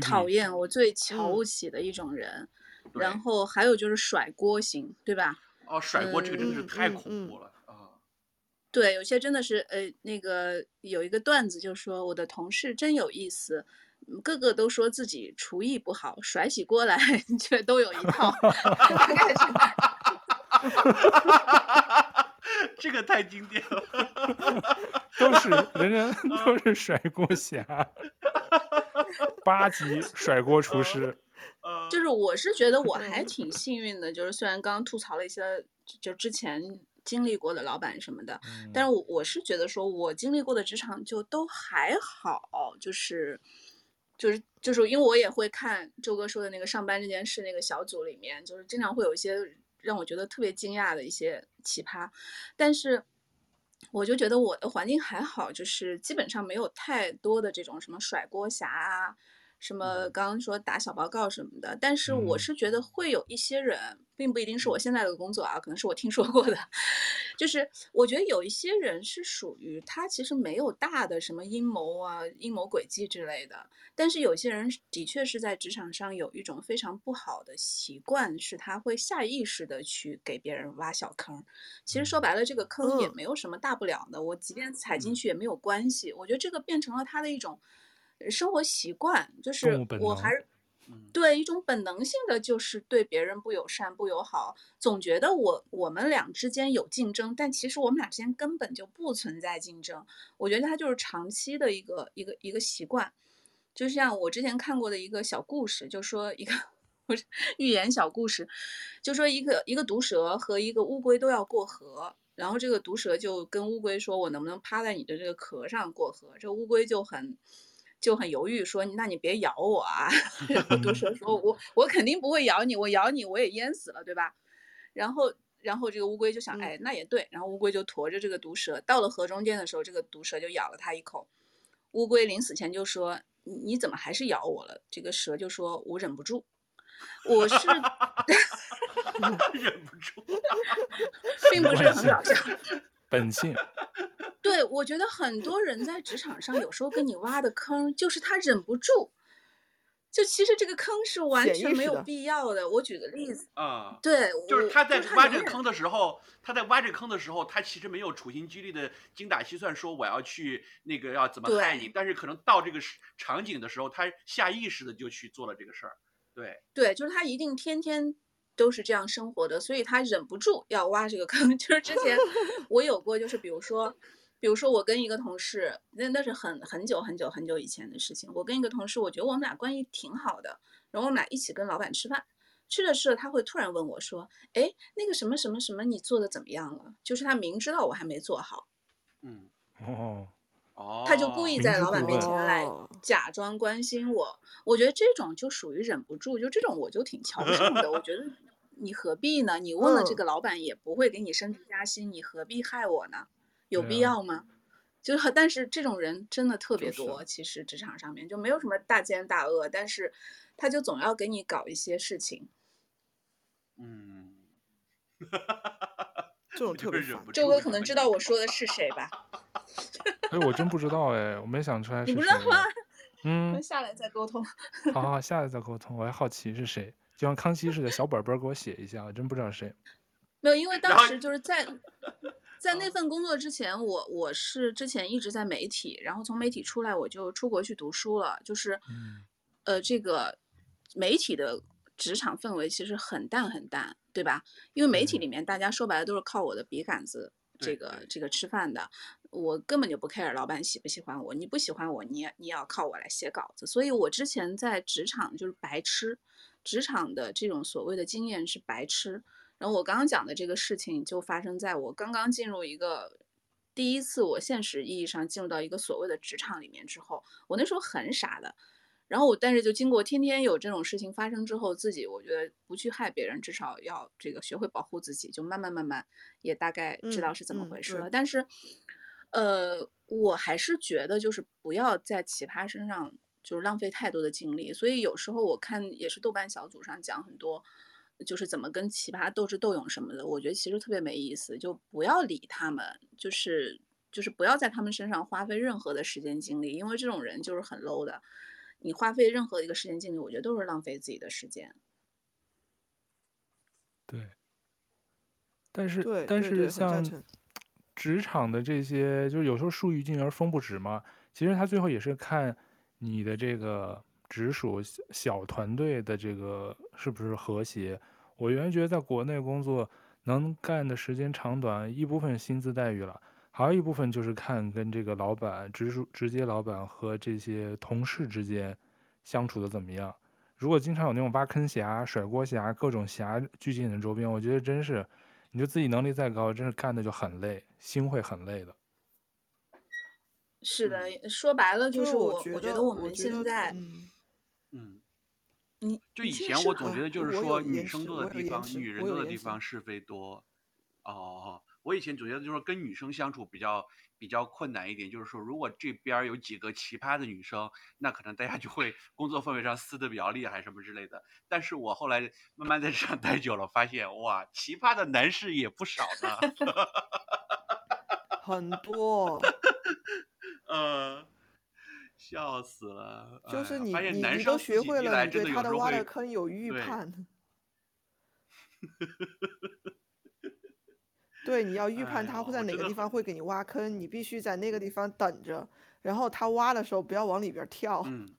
讨厌我最瞧不起的一种人。嗯、然后还有就是甩锅型，对吧？哦，甩锅这个真的是太恐怖了啊、嗯嗯嗯！对，有些真的是呃，那个有一个段子就说我的同事真有意思，个个都说自己厨艺不好，甩起锅来 却都有一套。这个太经典了，都是人人都是甩锅侠，八级甩锅厨师。就是我是觉得我还挺幸运的，就是虽然刚刚吐槽了一些就之前经历过的老板什么的，但是我我是觉得说我经历过的职场就都还好，就是就是就是因为我也会看周哥说的那个上班这件事那个小组里面，就是经常会有一些。让我觉得特别惊讶的一些奇葩，但是我就觉得我的环境还好，就是基本上没有太多的这种什么甩锅侠啊。什么刚刚说打小报告什么的，但是我是觉得会有一些人，并不一定是我现在的工作啊，可能是我听说过的，就是我觉得有一些人是属于他其实没有大的什么阴谋啊、阴谋诡计之类的，但是有些人的确是在职场上有一种非常不好的习惯，是他会下意识的去给别人挖小坑。其实说白了，这个坑也没有什么大不了的，我即便踩进去也没有关系。我觉得这个变成了他的一种。生活习惯就是，我还是对一种本能性的，就是对别人不友善、不友好，总觉得我我们俩之间有竞争，但其实我们俩之间根本就不存在竞争。我觉得它就是长期的一个一个一个习惯，就像我之前看过的一个小故事，就说一个不是寓言小故事，就说一个一个毒蛇和一个乌龟都要过河，然后这个毒蛇就跟乌龟说：“我能不能趴在你的这个壳上过河？”这乌龟就很。就很犹豫说：“那你别咬我啊！”然后毒蛇说：“我我肯定不会咬你，我咬你我也淹死了，对吧？”然后然后这个乌龟就想：“哎，那也对。”然后乌龟就驮着这个毒蛇到了河中间的时候，这个毒蛇就咬了它一口。乌龟临死前就说：“你怎么还是咬我了？”这个蛇就说：“我忍不住，我是 忍不住，并不是很搞笑，本性。”对，我觉得很多人在职场上有时候给你挖的坑，就是他忍不住。就其实这个坑是完全没有必要的。我举个例子啊，对，就是他在挖这个坑的时候，他在挖这个坑的时候，他其实没有处心积虑的精打细算，说我要去那个要怎么害你。但是可能到这个场景的时候，他下意识的就去做了这个事儿。对，对，就是他一定天天。都是这样生活的，所以他忍不住要挖这个坑。就是之前 我有过，就是比如说，比如说我跟一个同事，那那是很很久很久很久以前的事情。我跟一个同事，我觉得我们俩关系挺好的，然后我们俩一起跟老板吃饭，吃着吃着，他会突然问我说：“哎，那个什么什么什么，你做的怎么样了？”就是他明知道我还没做好，嗯，哦，哦，他就故意在老板面前来假装关心我。我觉得这种就属于忍不住，就这种我就挺瞧不上的。我觉得。你何必呢？你问了这个老板也不会给你升职加薪，你何必害我呢？有必要吗？就是但是这种人真的特别多，其实职场上面就没有什么大奸大恶，但是他就总要给你搞一些事情。嗯，这种 特别忍不住。周哥可能知道我说的是谁吧？哎，我真不知道哎，我没想出来是谁。你不知道吗？嗯，下来再沟通。好好，下来再沟通。我还好奇是谁。就像康熙似的，小本本给我写一下，我真不知道谁。没有，因为当时就是在 在那份工作之前，我我是之前一直在媒体，然后从媒体出来，我就出国去读书了。就是，呃，这个媒体的职场氛围其实很淡很淡，对吧？因为媒体里面大家说白了都是靠我的笔杆子这个这个吃饭的，我根本就不 care 老板喜不喜欢我，你不喜欢我，你也你也要靠我来写稿子。所以我之前在职场就是白吃，职场的这种所谓的经验是白痴。然后我刚刚讲的这个事情就发生在我刚刚进入一个第一次我现实意义上进入到一个所谓的职场里面之后，我那时候很傻的。然后我，但是就经过天天有这种事情发生之后，自己我觉得不去害别人，至少要这个学会保护自己，就慢慢慢慢也大概知道是怎么回事了。嗯嗯、但是，呃，我还是觉得就是不要在奇葩身上就是浪费太多的精力。所以有时候我看也是豆瓣小组上讲很多，就是怎么跟奇葩斗智斗勇什么的，我觉得其实特别没意思，就不要理他们，就是就是不要在他们身上花费任何的时间精力，因为这种人就是很 low 的。你花费任何一个时间精力，我觉得都是浪费自己的时间。对，但是对但是像职场的这些，就是有时候树欲静而风不止嘛。其实他最后也是看你的这个直属小团队的这个是不是和谐。我原觉得在国内工作能干的时间长短，一部分薪资待遇了。还有一部分就是看跟这个老板、直属直接老板和这些同事之间相处的怎么样。如果经常有那种挖坑侠、甩锅侠、各种侠聚集你的周边，我觉得真是，你就自己能力再高，真是干的就很累，心会很累的。是的，说白了就是我，我觉得我们现在，嗯，你就以前我总觉得就是说女生多的地方，女人多的地方是非多。哦。我以前总觉得就是说跟女生相处比较比较困难一点，就是说如果这边有几个奇葩的女生，那可能大家就会工作氛围上撕的比较厉害什么之类的。但是我后来慢慢在这上待久了，发现哇，奇葩的男士也不少呢，很多，呃，笑死了。就是你、哎、你你都学会了，你对他的挖的坑有预判。对，你要预判他会在哪个地方会给你挖坑，哎、你必须在那个地方等着，然后他挖的时候不要往里边跳。嗯，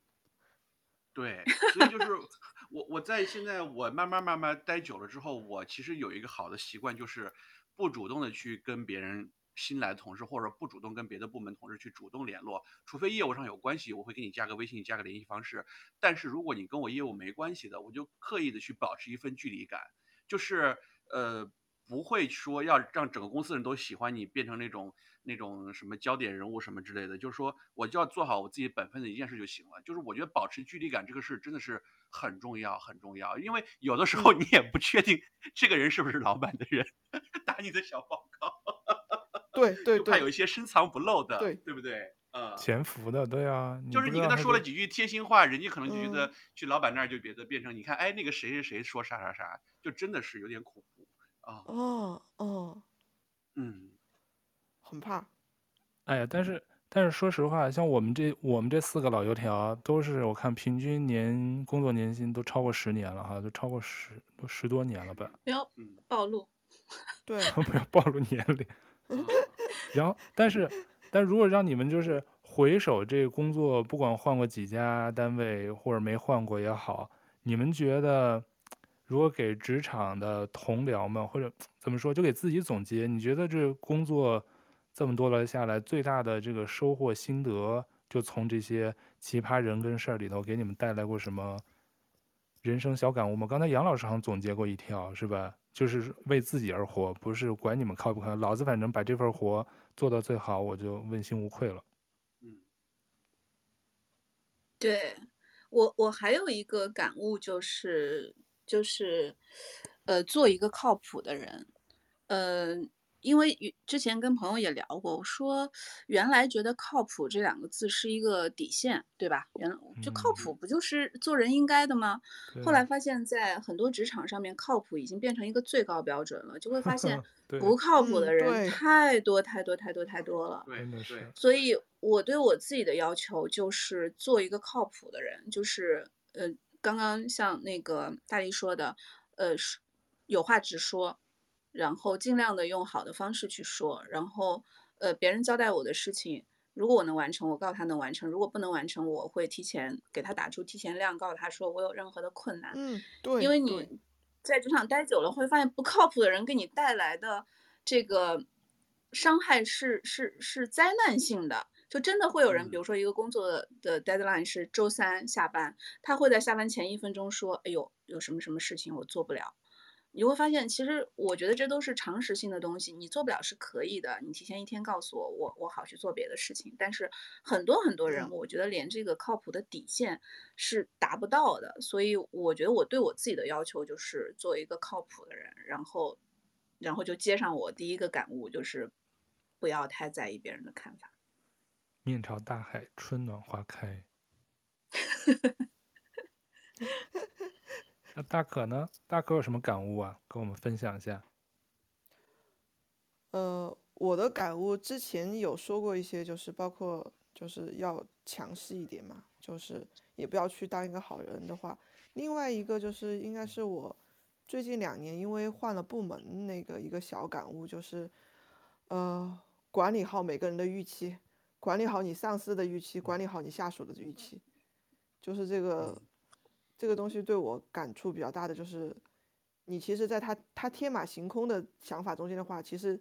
对，所以就是 我我在现在我慢慢慢慢待久了之后，我其实有一个好的习惯，就是不主动的去跟别人新来的同事，或者不主动跟别的部门同事去主动联络，除非业务上有关系，我会给你加个微信，加个联系方式。但是如果你跟我业务没关系的，我就刻意的去保持一份距离感，就是呃。不会说要让整个公司人都喜欢你，变成那种那种什么焦点人物什么之类的。就是说，我就要做好我自己本分的一件事就行了。就是我觉得保持距离感这个事真的是很重要，很重要。因为有的时候你也不确定这个人是不是老板的人，打你的小报告。对对怕有一些深藏不露的，对对不对？嗯，潜伏的，对啊。就是你跟他说了几句贴心话，人家可能就觉得去老板那儿就别的变成，你看，哎，那个谁谁谁说啥啥啥，就真的是有点恐怖。哦哦，嗯，很怕。哎呀，但是但是说实话，像我们这我们这四个老油条，都是我看平均年工作年薪都超过十年了哈，都超过十都十多年了吧？不要暴露，对，不要暴露年龄。然后，但是但如果让你们就是回首这个工作，不管换过几家单位或者没换过也好，你们觉得？如果给职场的同僚们，或者怎么说，就给自己总结，你觉得这工作这么多了下来，最大的这个收获心得，就从这些奇葩人跟事儿里头，给你们带来过什么人生小感悟吗？刚才杨老师好像总结过一条，是吧？就是为自己而活，不是管你们靠不靠，老子反正把这份活做到最好，我就问心无愧了。嗯，对我，我还有一个感悟就是。就是，呃，做一个靠谱的人，呃，因为之前跟朋友也聊过，我说原来觉得靠谱这两个字是一个底线，对吧？原就靠谱不就是做人应该的吗？嗯、后来发现，在很多职场上面，靠谱已经变成一个最高标准了，就会发现 不靠谱的人太多太多太多太多了。对对。所以我对我自己的要求就是做一个靠谱的人，就是呃。刚刚像那个大力说的，呃，有话直说，然后尽量的用好的方式去说，然后呃，别人交代我的事情，如果我能完成，我告诉他能完成；如果不能完成，我会提前给他打出提前量，告诉他说我有任何的困难。嗯，对，因为你在职场待久了，会发现不靠谱的人给你带来的这个伤害是是是灾难性的，就真的会有人，嗯比如说一个工作的 deadline 是周三下班，他会在下班前一分钟说：“哎呦，有什么什么事情我做不了。”你会发现，其实我觉得这都是常识性的东西，你做不了是可以的，你提前一天告诉我，我我好去做别的事情。但是很多很多人，我觉得连这个靠谱的底线是达不到的，所以我觉得我对我自己的要求就是做一个靠谱的人，然后，然后就接上我第一个感悟，就是不要太在意别人的看法。面朝大海，春暖花开。那大可呢？大可有什么感悟啊？跟我们分享一下。呃，我的感悟之前有说过一些，就是包括就是要强势一点嘛，就是也不要去当一个好人的话。另外一个就是应该是我最近两年因为换了部门那个一个小感悟，就是呃管理好每个人的预期，管理好你上司的预期，管理好你下属的预期，就是这个。这个东西对我感触比较大的就是，你其实在他他天马行空的想法中间的话，其实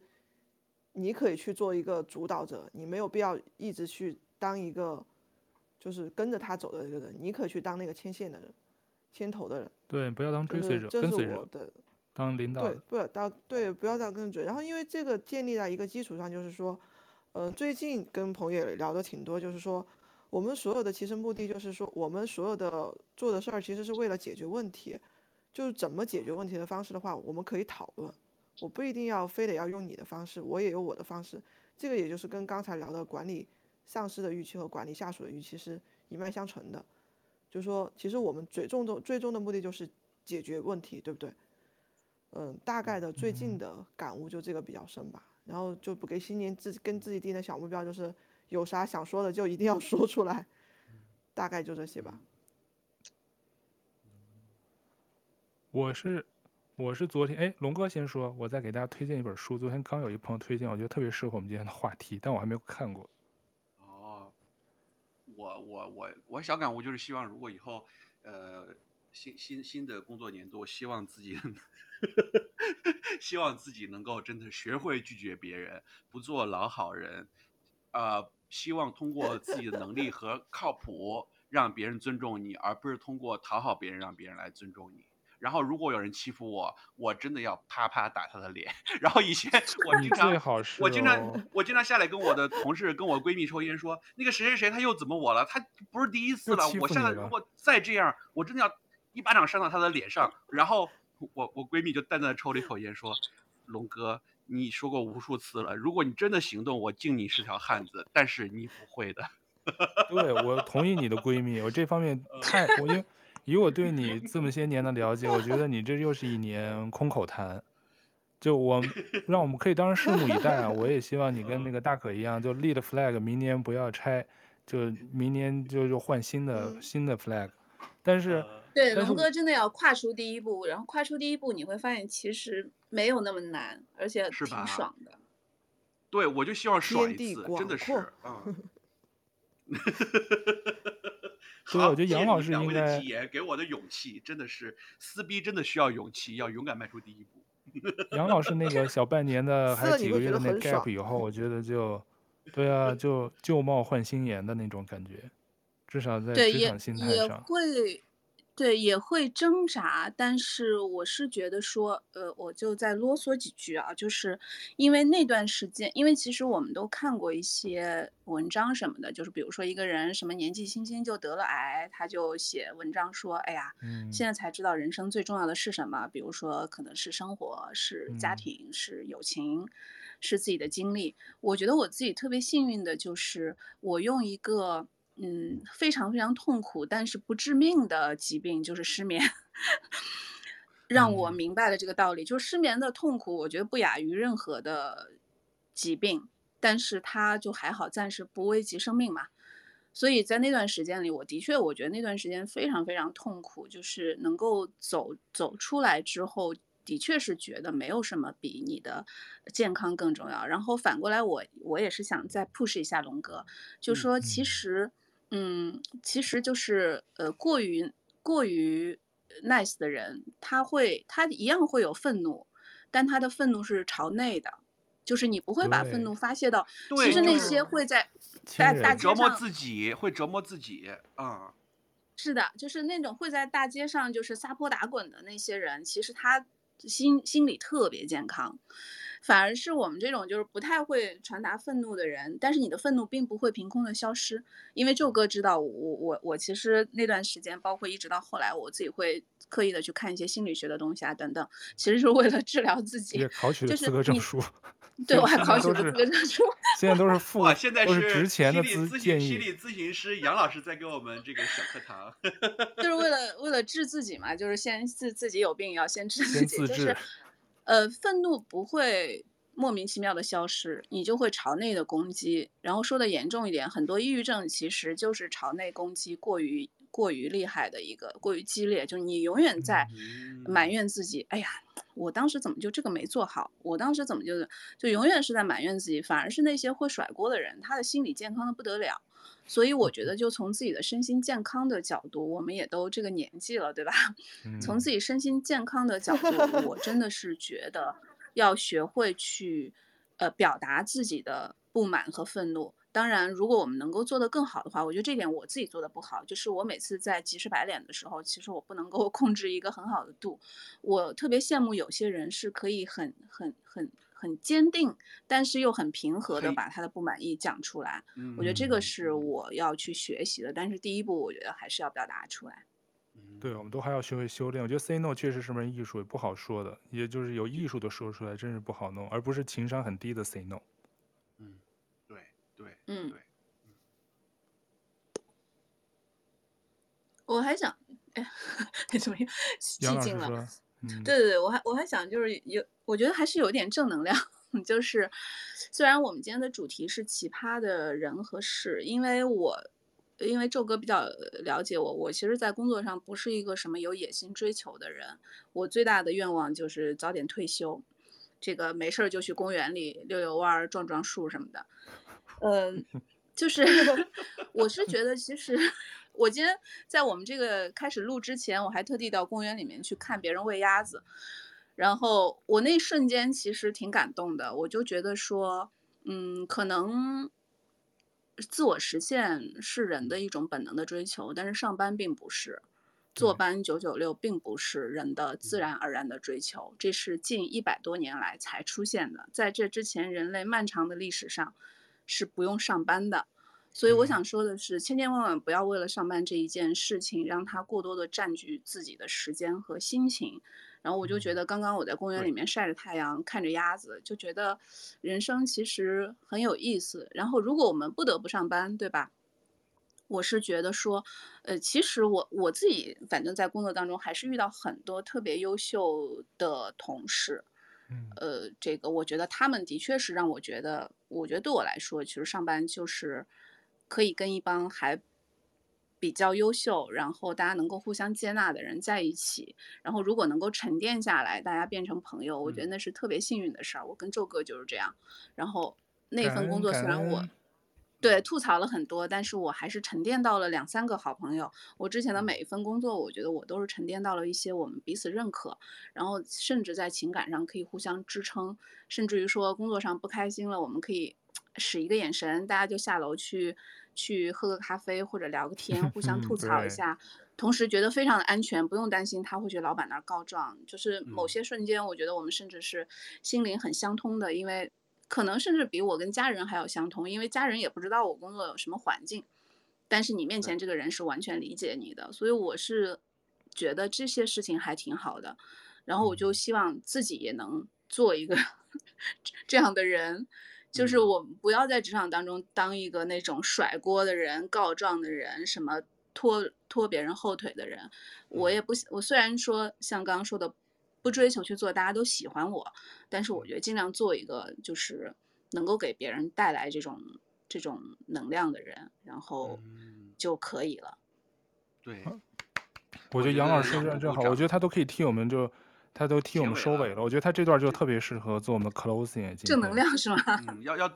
你可以去做一个主导者，你没有必要一直去当一个就是跟着他走的一个人，你可以去当那个牵线的人，牵头的人。对，不要当追随者，这是我的跟随者，当领导。对，不要当对，不要当跟随。然后因为这个建立在一个基础上，就是说，呃，最近跟朋友也聊的挺多，就是说。我们所有的其实目的就是说，我们所有的做的事儿其实是为了解决问题，就是怎么解决问题的方式的话，我们可以讨论。我不一定要非得要用你的方式，我也有我的方式。这个也就是跟刚才聊的管理上司的预期和管理下属的预期是一脉相承的。就是说，其实我们最终的最终的目的就是解决问题，对不对？嗯，大概的最近的感悟就这个比较深吧。然后就不给新年自跟自己定的小目标就是。有啥想说的就一定要 说出来，大概就这些吧。我是我是昨天哎，龙哥先说，我再给大家推荐一本书。昨天刚有一朋友推荐，我觉得特别适合我们今天的话题，但我还没有看过。哦，我我我我小感悟就是希望，如果以后呃新新新的工作年度，希望自己 希望自己能够真的学会拒绝别人，不做老好人。呃，希望通过自己的能力和靠谱让别人尊重你，而不是通过讨好别人让别人来尊重你。然后，如果有人欺负我，我真的要啪啪打他的脸。然后以前 我经常，哦、我经常，我经常下来跟我的同事、跟我闺蜜抽烟说，那个谁谁谁他又怎么我了？他不是第一次了。我下来如果再这样，我真的要一巴掌扇到他的脸上。然后我我闺蜜就淡淡的抽了一口烟说，龙哥。你说过无数次了，如果你真的行动，我敬你是条汉子。但是你不会的。对，我同意你的闺蜜，我这方面太，我就 以我对你这么些年的了解，我觉得你这又是一年空口谈。就我，让我们可以当然拭目以待啊！我也希望你跟那个大可一样，就立了 flag，明年不要拆，就明年就就换新的新的 flag。但是。对，龙哥真的要跨出第一步，然后跨出第一步，你会发现其实没有那么难，而且挺爽的。对，我就希望爽一次，真的是。嗯。对，我觉得杨老师应该。体验给我的勇气真的是撕逼，真的需要勇气，要勇敢迈出第一步。杨老师那个小半年的，还有几个月的那 gap 以后，我觉得就，对啊，就旧貌换新颜的那种感觉，至少在职场心态上。会。对，也会挣扎，但是我是觉得说，呃，我就再啰嗦几句啊，就是因为那段时间，因为其实我们都看过一些文章什么的，就是比如说一个人什么年纪轻轻就得了癌，他就写文章说，哎呀，现在才知道人生最重要的是什么，比如说可能是生活，是家庭，是友情，是自己的经历。我觉得我自己特别幸运的就是我用一个。嗯，非常非常痛苦，但是不致命的疾病就是失眠，让我明白了这个道理。就失眠的痛苦，我觉得不亚于任何的疾病，但是它就还好，暂时不危及生命嘛。所以在那段时间里，我的确我觉得那段时间非常非常痛苦，就是能够走走出来之后，的确是觉得没有什么比你的健康更重要。然后反过来我，我我也是想再 push 一下龙哥，就说其实。嗯，其实就是呃，过于过于 nice 的人，他会他一样会有愤怒，但他的愤怒是朝内的，就是你不会把愤怒发泄到，对其实那些会在大大街上折磨自己，会折磨自己，嗯。是的，就是那种会在大街上就是撒泼打滚的那些人，其实他心心理特别健康，反而是我们这种就是不太会传达愤怒的人，但是你的愤怒并不会凭空的消失，因为宙哥知道我我我其实那段时间，包括一直到后来，我自己会刻意的去看一些心理学的东西啊等等，其实是为了治疗自己，也考取 了资格证书。对，我还考取了资格证书。现在都是 付，哇，现在是值钱的心理咨建议。心理咨询师杨老师在给我们这个小课堂，就是为了 为了治自己嘛，就是先自自己有病要先治自己，自就是，呃，愤怒不会莫名其妙的消失，你就会朝内的攻击，然后说的严重一点，很多抑郁症其实就是朝内攻击过于过于厉害的一个过于激烈，就是你永远在埋怨自己，哎呀。我当时怎么就这个没做好？我当时怎么就就永远是在埋怨自己，反而是那些会甩锅的人，他的心理健康的不得了。所以我觉得，就从自己的身心健康的角度，我们也都这个年纪了，对吧？从自己身心健康的角度，我真的是觉得要学会去呃表达自己的不满和愤怒。当然，如果我们能够做得更好的话，我觉得这点我自己做得不好。就是我每次在急赤白脸的时候，其实我不能够控制一个很好的度。我特别羡慕有些人是可以很、很、很、很坚定，但是又很平和的把他的不满意讲出来。我觉得这个是我要去学习的。但是第一步，我觉得还是要表达出来。对，我们都还要学会修炼。我觉得 say no 确实是门艺术，也不好说的。也就是有艺术的说出来，真是不好弄，而不是情商很低的 say no。嗯对，嗯，对，我还想，哎，怎么又 寂静了？对对对，我还我还想就是有，我觉得还是有点正能量。就是虽然我们今天的主题是奇葩的人和事，因为我因为宙哥比较了解我，我其实，在工作上不是一个什么有野心追求的人。我最大的愿望就是早点退休，这个没事儿就去公园里遛遛弯儿、撞撞树什么的。呃，就是 我是觉得，其实我今天在我们这个开始录之前，我还特地到公园里面去看别人喂鸭子，然后我那瞬间其实挺感动的，我就觉得说，嗯，可能自我实现是人的一种本能的追求，但是上班并不是，坐班九九六并不是人的自然而然的追求，这是近一百多年来才出现的，在这之前人类漫长的历史上。是不用上班的，所以我想说的是，千千万万不要为了上班这一件事情，让他过多的占据自己的时间和心情。然后我就觉得，刚刚我在公园里面晒着太阳，看着鸭子，就觉得人生其实很有意思。然后如果我们不得不上班，对吧？我是觉得说，呃，其实我我自己反正在工作当中还是遇到很多特别优秀的同事。呃，这个我觉得他们的确是让我觉得，我觉得对我来说，其实上班就是可以跟一帮还比较优秀，然后大家能够互相接纳的人在一起。然后如果能够沉淀下来，大家变成朋友，我觉得那是特别幸运的事儿。我跟宙哥就是这样。然后那份工作虽然我。对，吐槽了很多，但是我还是沉淀到了两三个好朋友。我之前的每一份工作，我觉得我都是沉淀到了一些我们彼此认可，然后甚至在情感上可以互相支撑，甚至于说工作上不开心了，我们可以使一个眼神，大家就下楼去去喝个咖啡或者聊个天，互相吐 槽一下，同时觉得非常的安全，不用担心他会去老板那儿告状。就是某些瞬间，我觉得我们甚至是心灵很相通的，因为。可能甚至比我跟家人还要相通，因为家人也不知道我工作有什么环境，但是你面前这个人是完全理解你的，所以我是觉得这些事情还挺好的。然后我就希望自己也能做一个 这样的人，就是我不要在职场当中当一个那种甩锅的人、告状的人、什么拖拖别人后腿的人。我也不，我虽然说像刚刚说的。不追求去做大家都喜欢我，但是我觉得尽量做一个就是能够给别人带来这种这种能量的人，然后就可以了。对，我觉得杨老师说的正好，我觉得他都可以替我们就他都替我们收尾了。我觉得他这段就特别适合做我们的 closing。正能量是吗？嗯，要要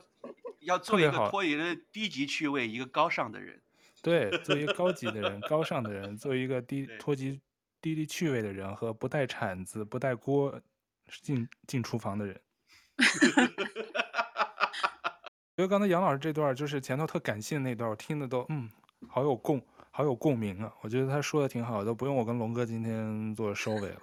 要做一个脱离了低级趣味，一个高尚的人。对，做一个高级的人，高尚的人，做一个低脱级。低低趣味的人和不带铲子、不带锅进进厨房的人，觉得刚才杨老师这段就是前头特感性那段，我听的都嗯，好有共，好有共鸣啊！我觉得他说的挺好的，都不用我跟龙哥今天做收尾了。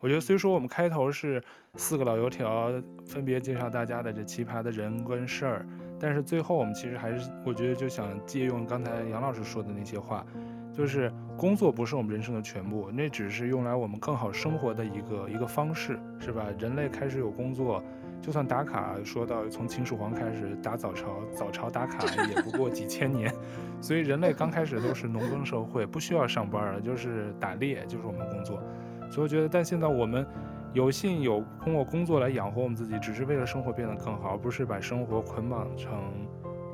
我觉得虽说我们开头是四个老油条分别介绍大家的这奇葩的人跟事儿，但是最后我们其实还是我觉得就想借用刚才杨老师说的那些话，就是工作不是我们人生的全部，那只是用来我们更好生活的一个一个方式，是吧？人类开始有工作。就算打卡，说到从秦始皇开始打早朝，早朝打卡也不过几千年，所以人类刚开始都是农耕社会，不需要上班了，就是打猎，就是我们工作。所以我觉得，但现在我们有幸有通过工作来养活我们自己，只是为了生活变得更好，而不是把生活捆绑成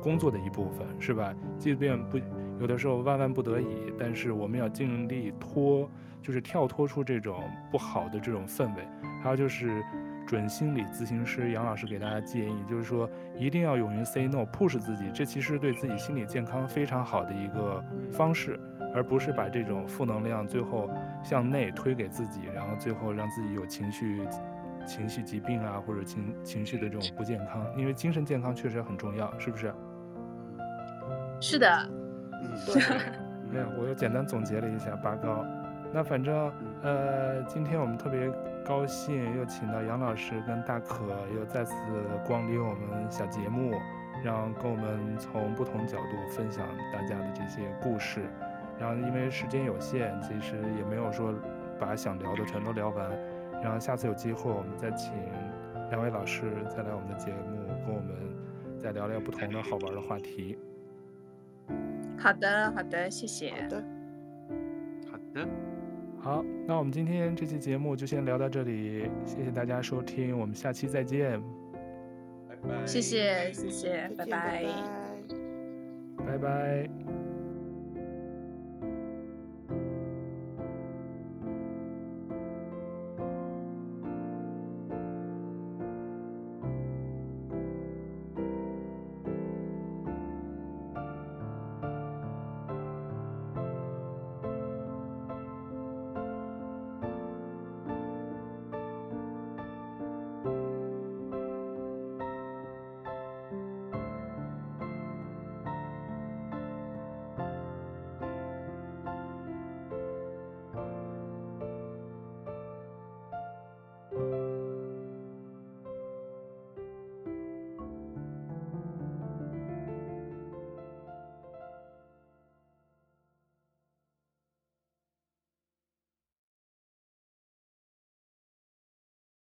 工作的一部分，是吧？即便不有的时候万万不得已，但是我们要尽力脱，就是跳脱出这种不好的这种氛围，还有就是。准心理咨询师杨老师给大家建议，就是说一定要勇于 say no，push 自己，这其实对自己心理健康非常好的一个方式，而不是把这种负能量最后向内推给自己，然后最后让自己有情绪、情绪疾病啊，或者情情绪的这种不健康。因为精神健康确实很重要，是不是？是的，嗯，对。没有，我又简单总结了一下八高。那反正呃，今天我们特别。高兴又请到杨老师跟大可又再次光临我们小节目，让跟我们从不同角度分享大家的这些故事。然后因为时间有限，其实也没有说把想聊的全都聊完。然后下次有机会，我们再请两位老师再来我们的节目，跟我们再聊聊不同的好玩的话题。好的，好的，谢谢。好的，好的。好，那我们今天这期节目就先聊到这里，谢谢大家收听，我们下期再见，拜拜，谢谢谢谢，拜拜，拜拜。拜拜。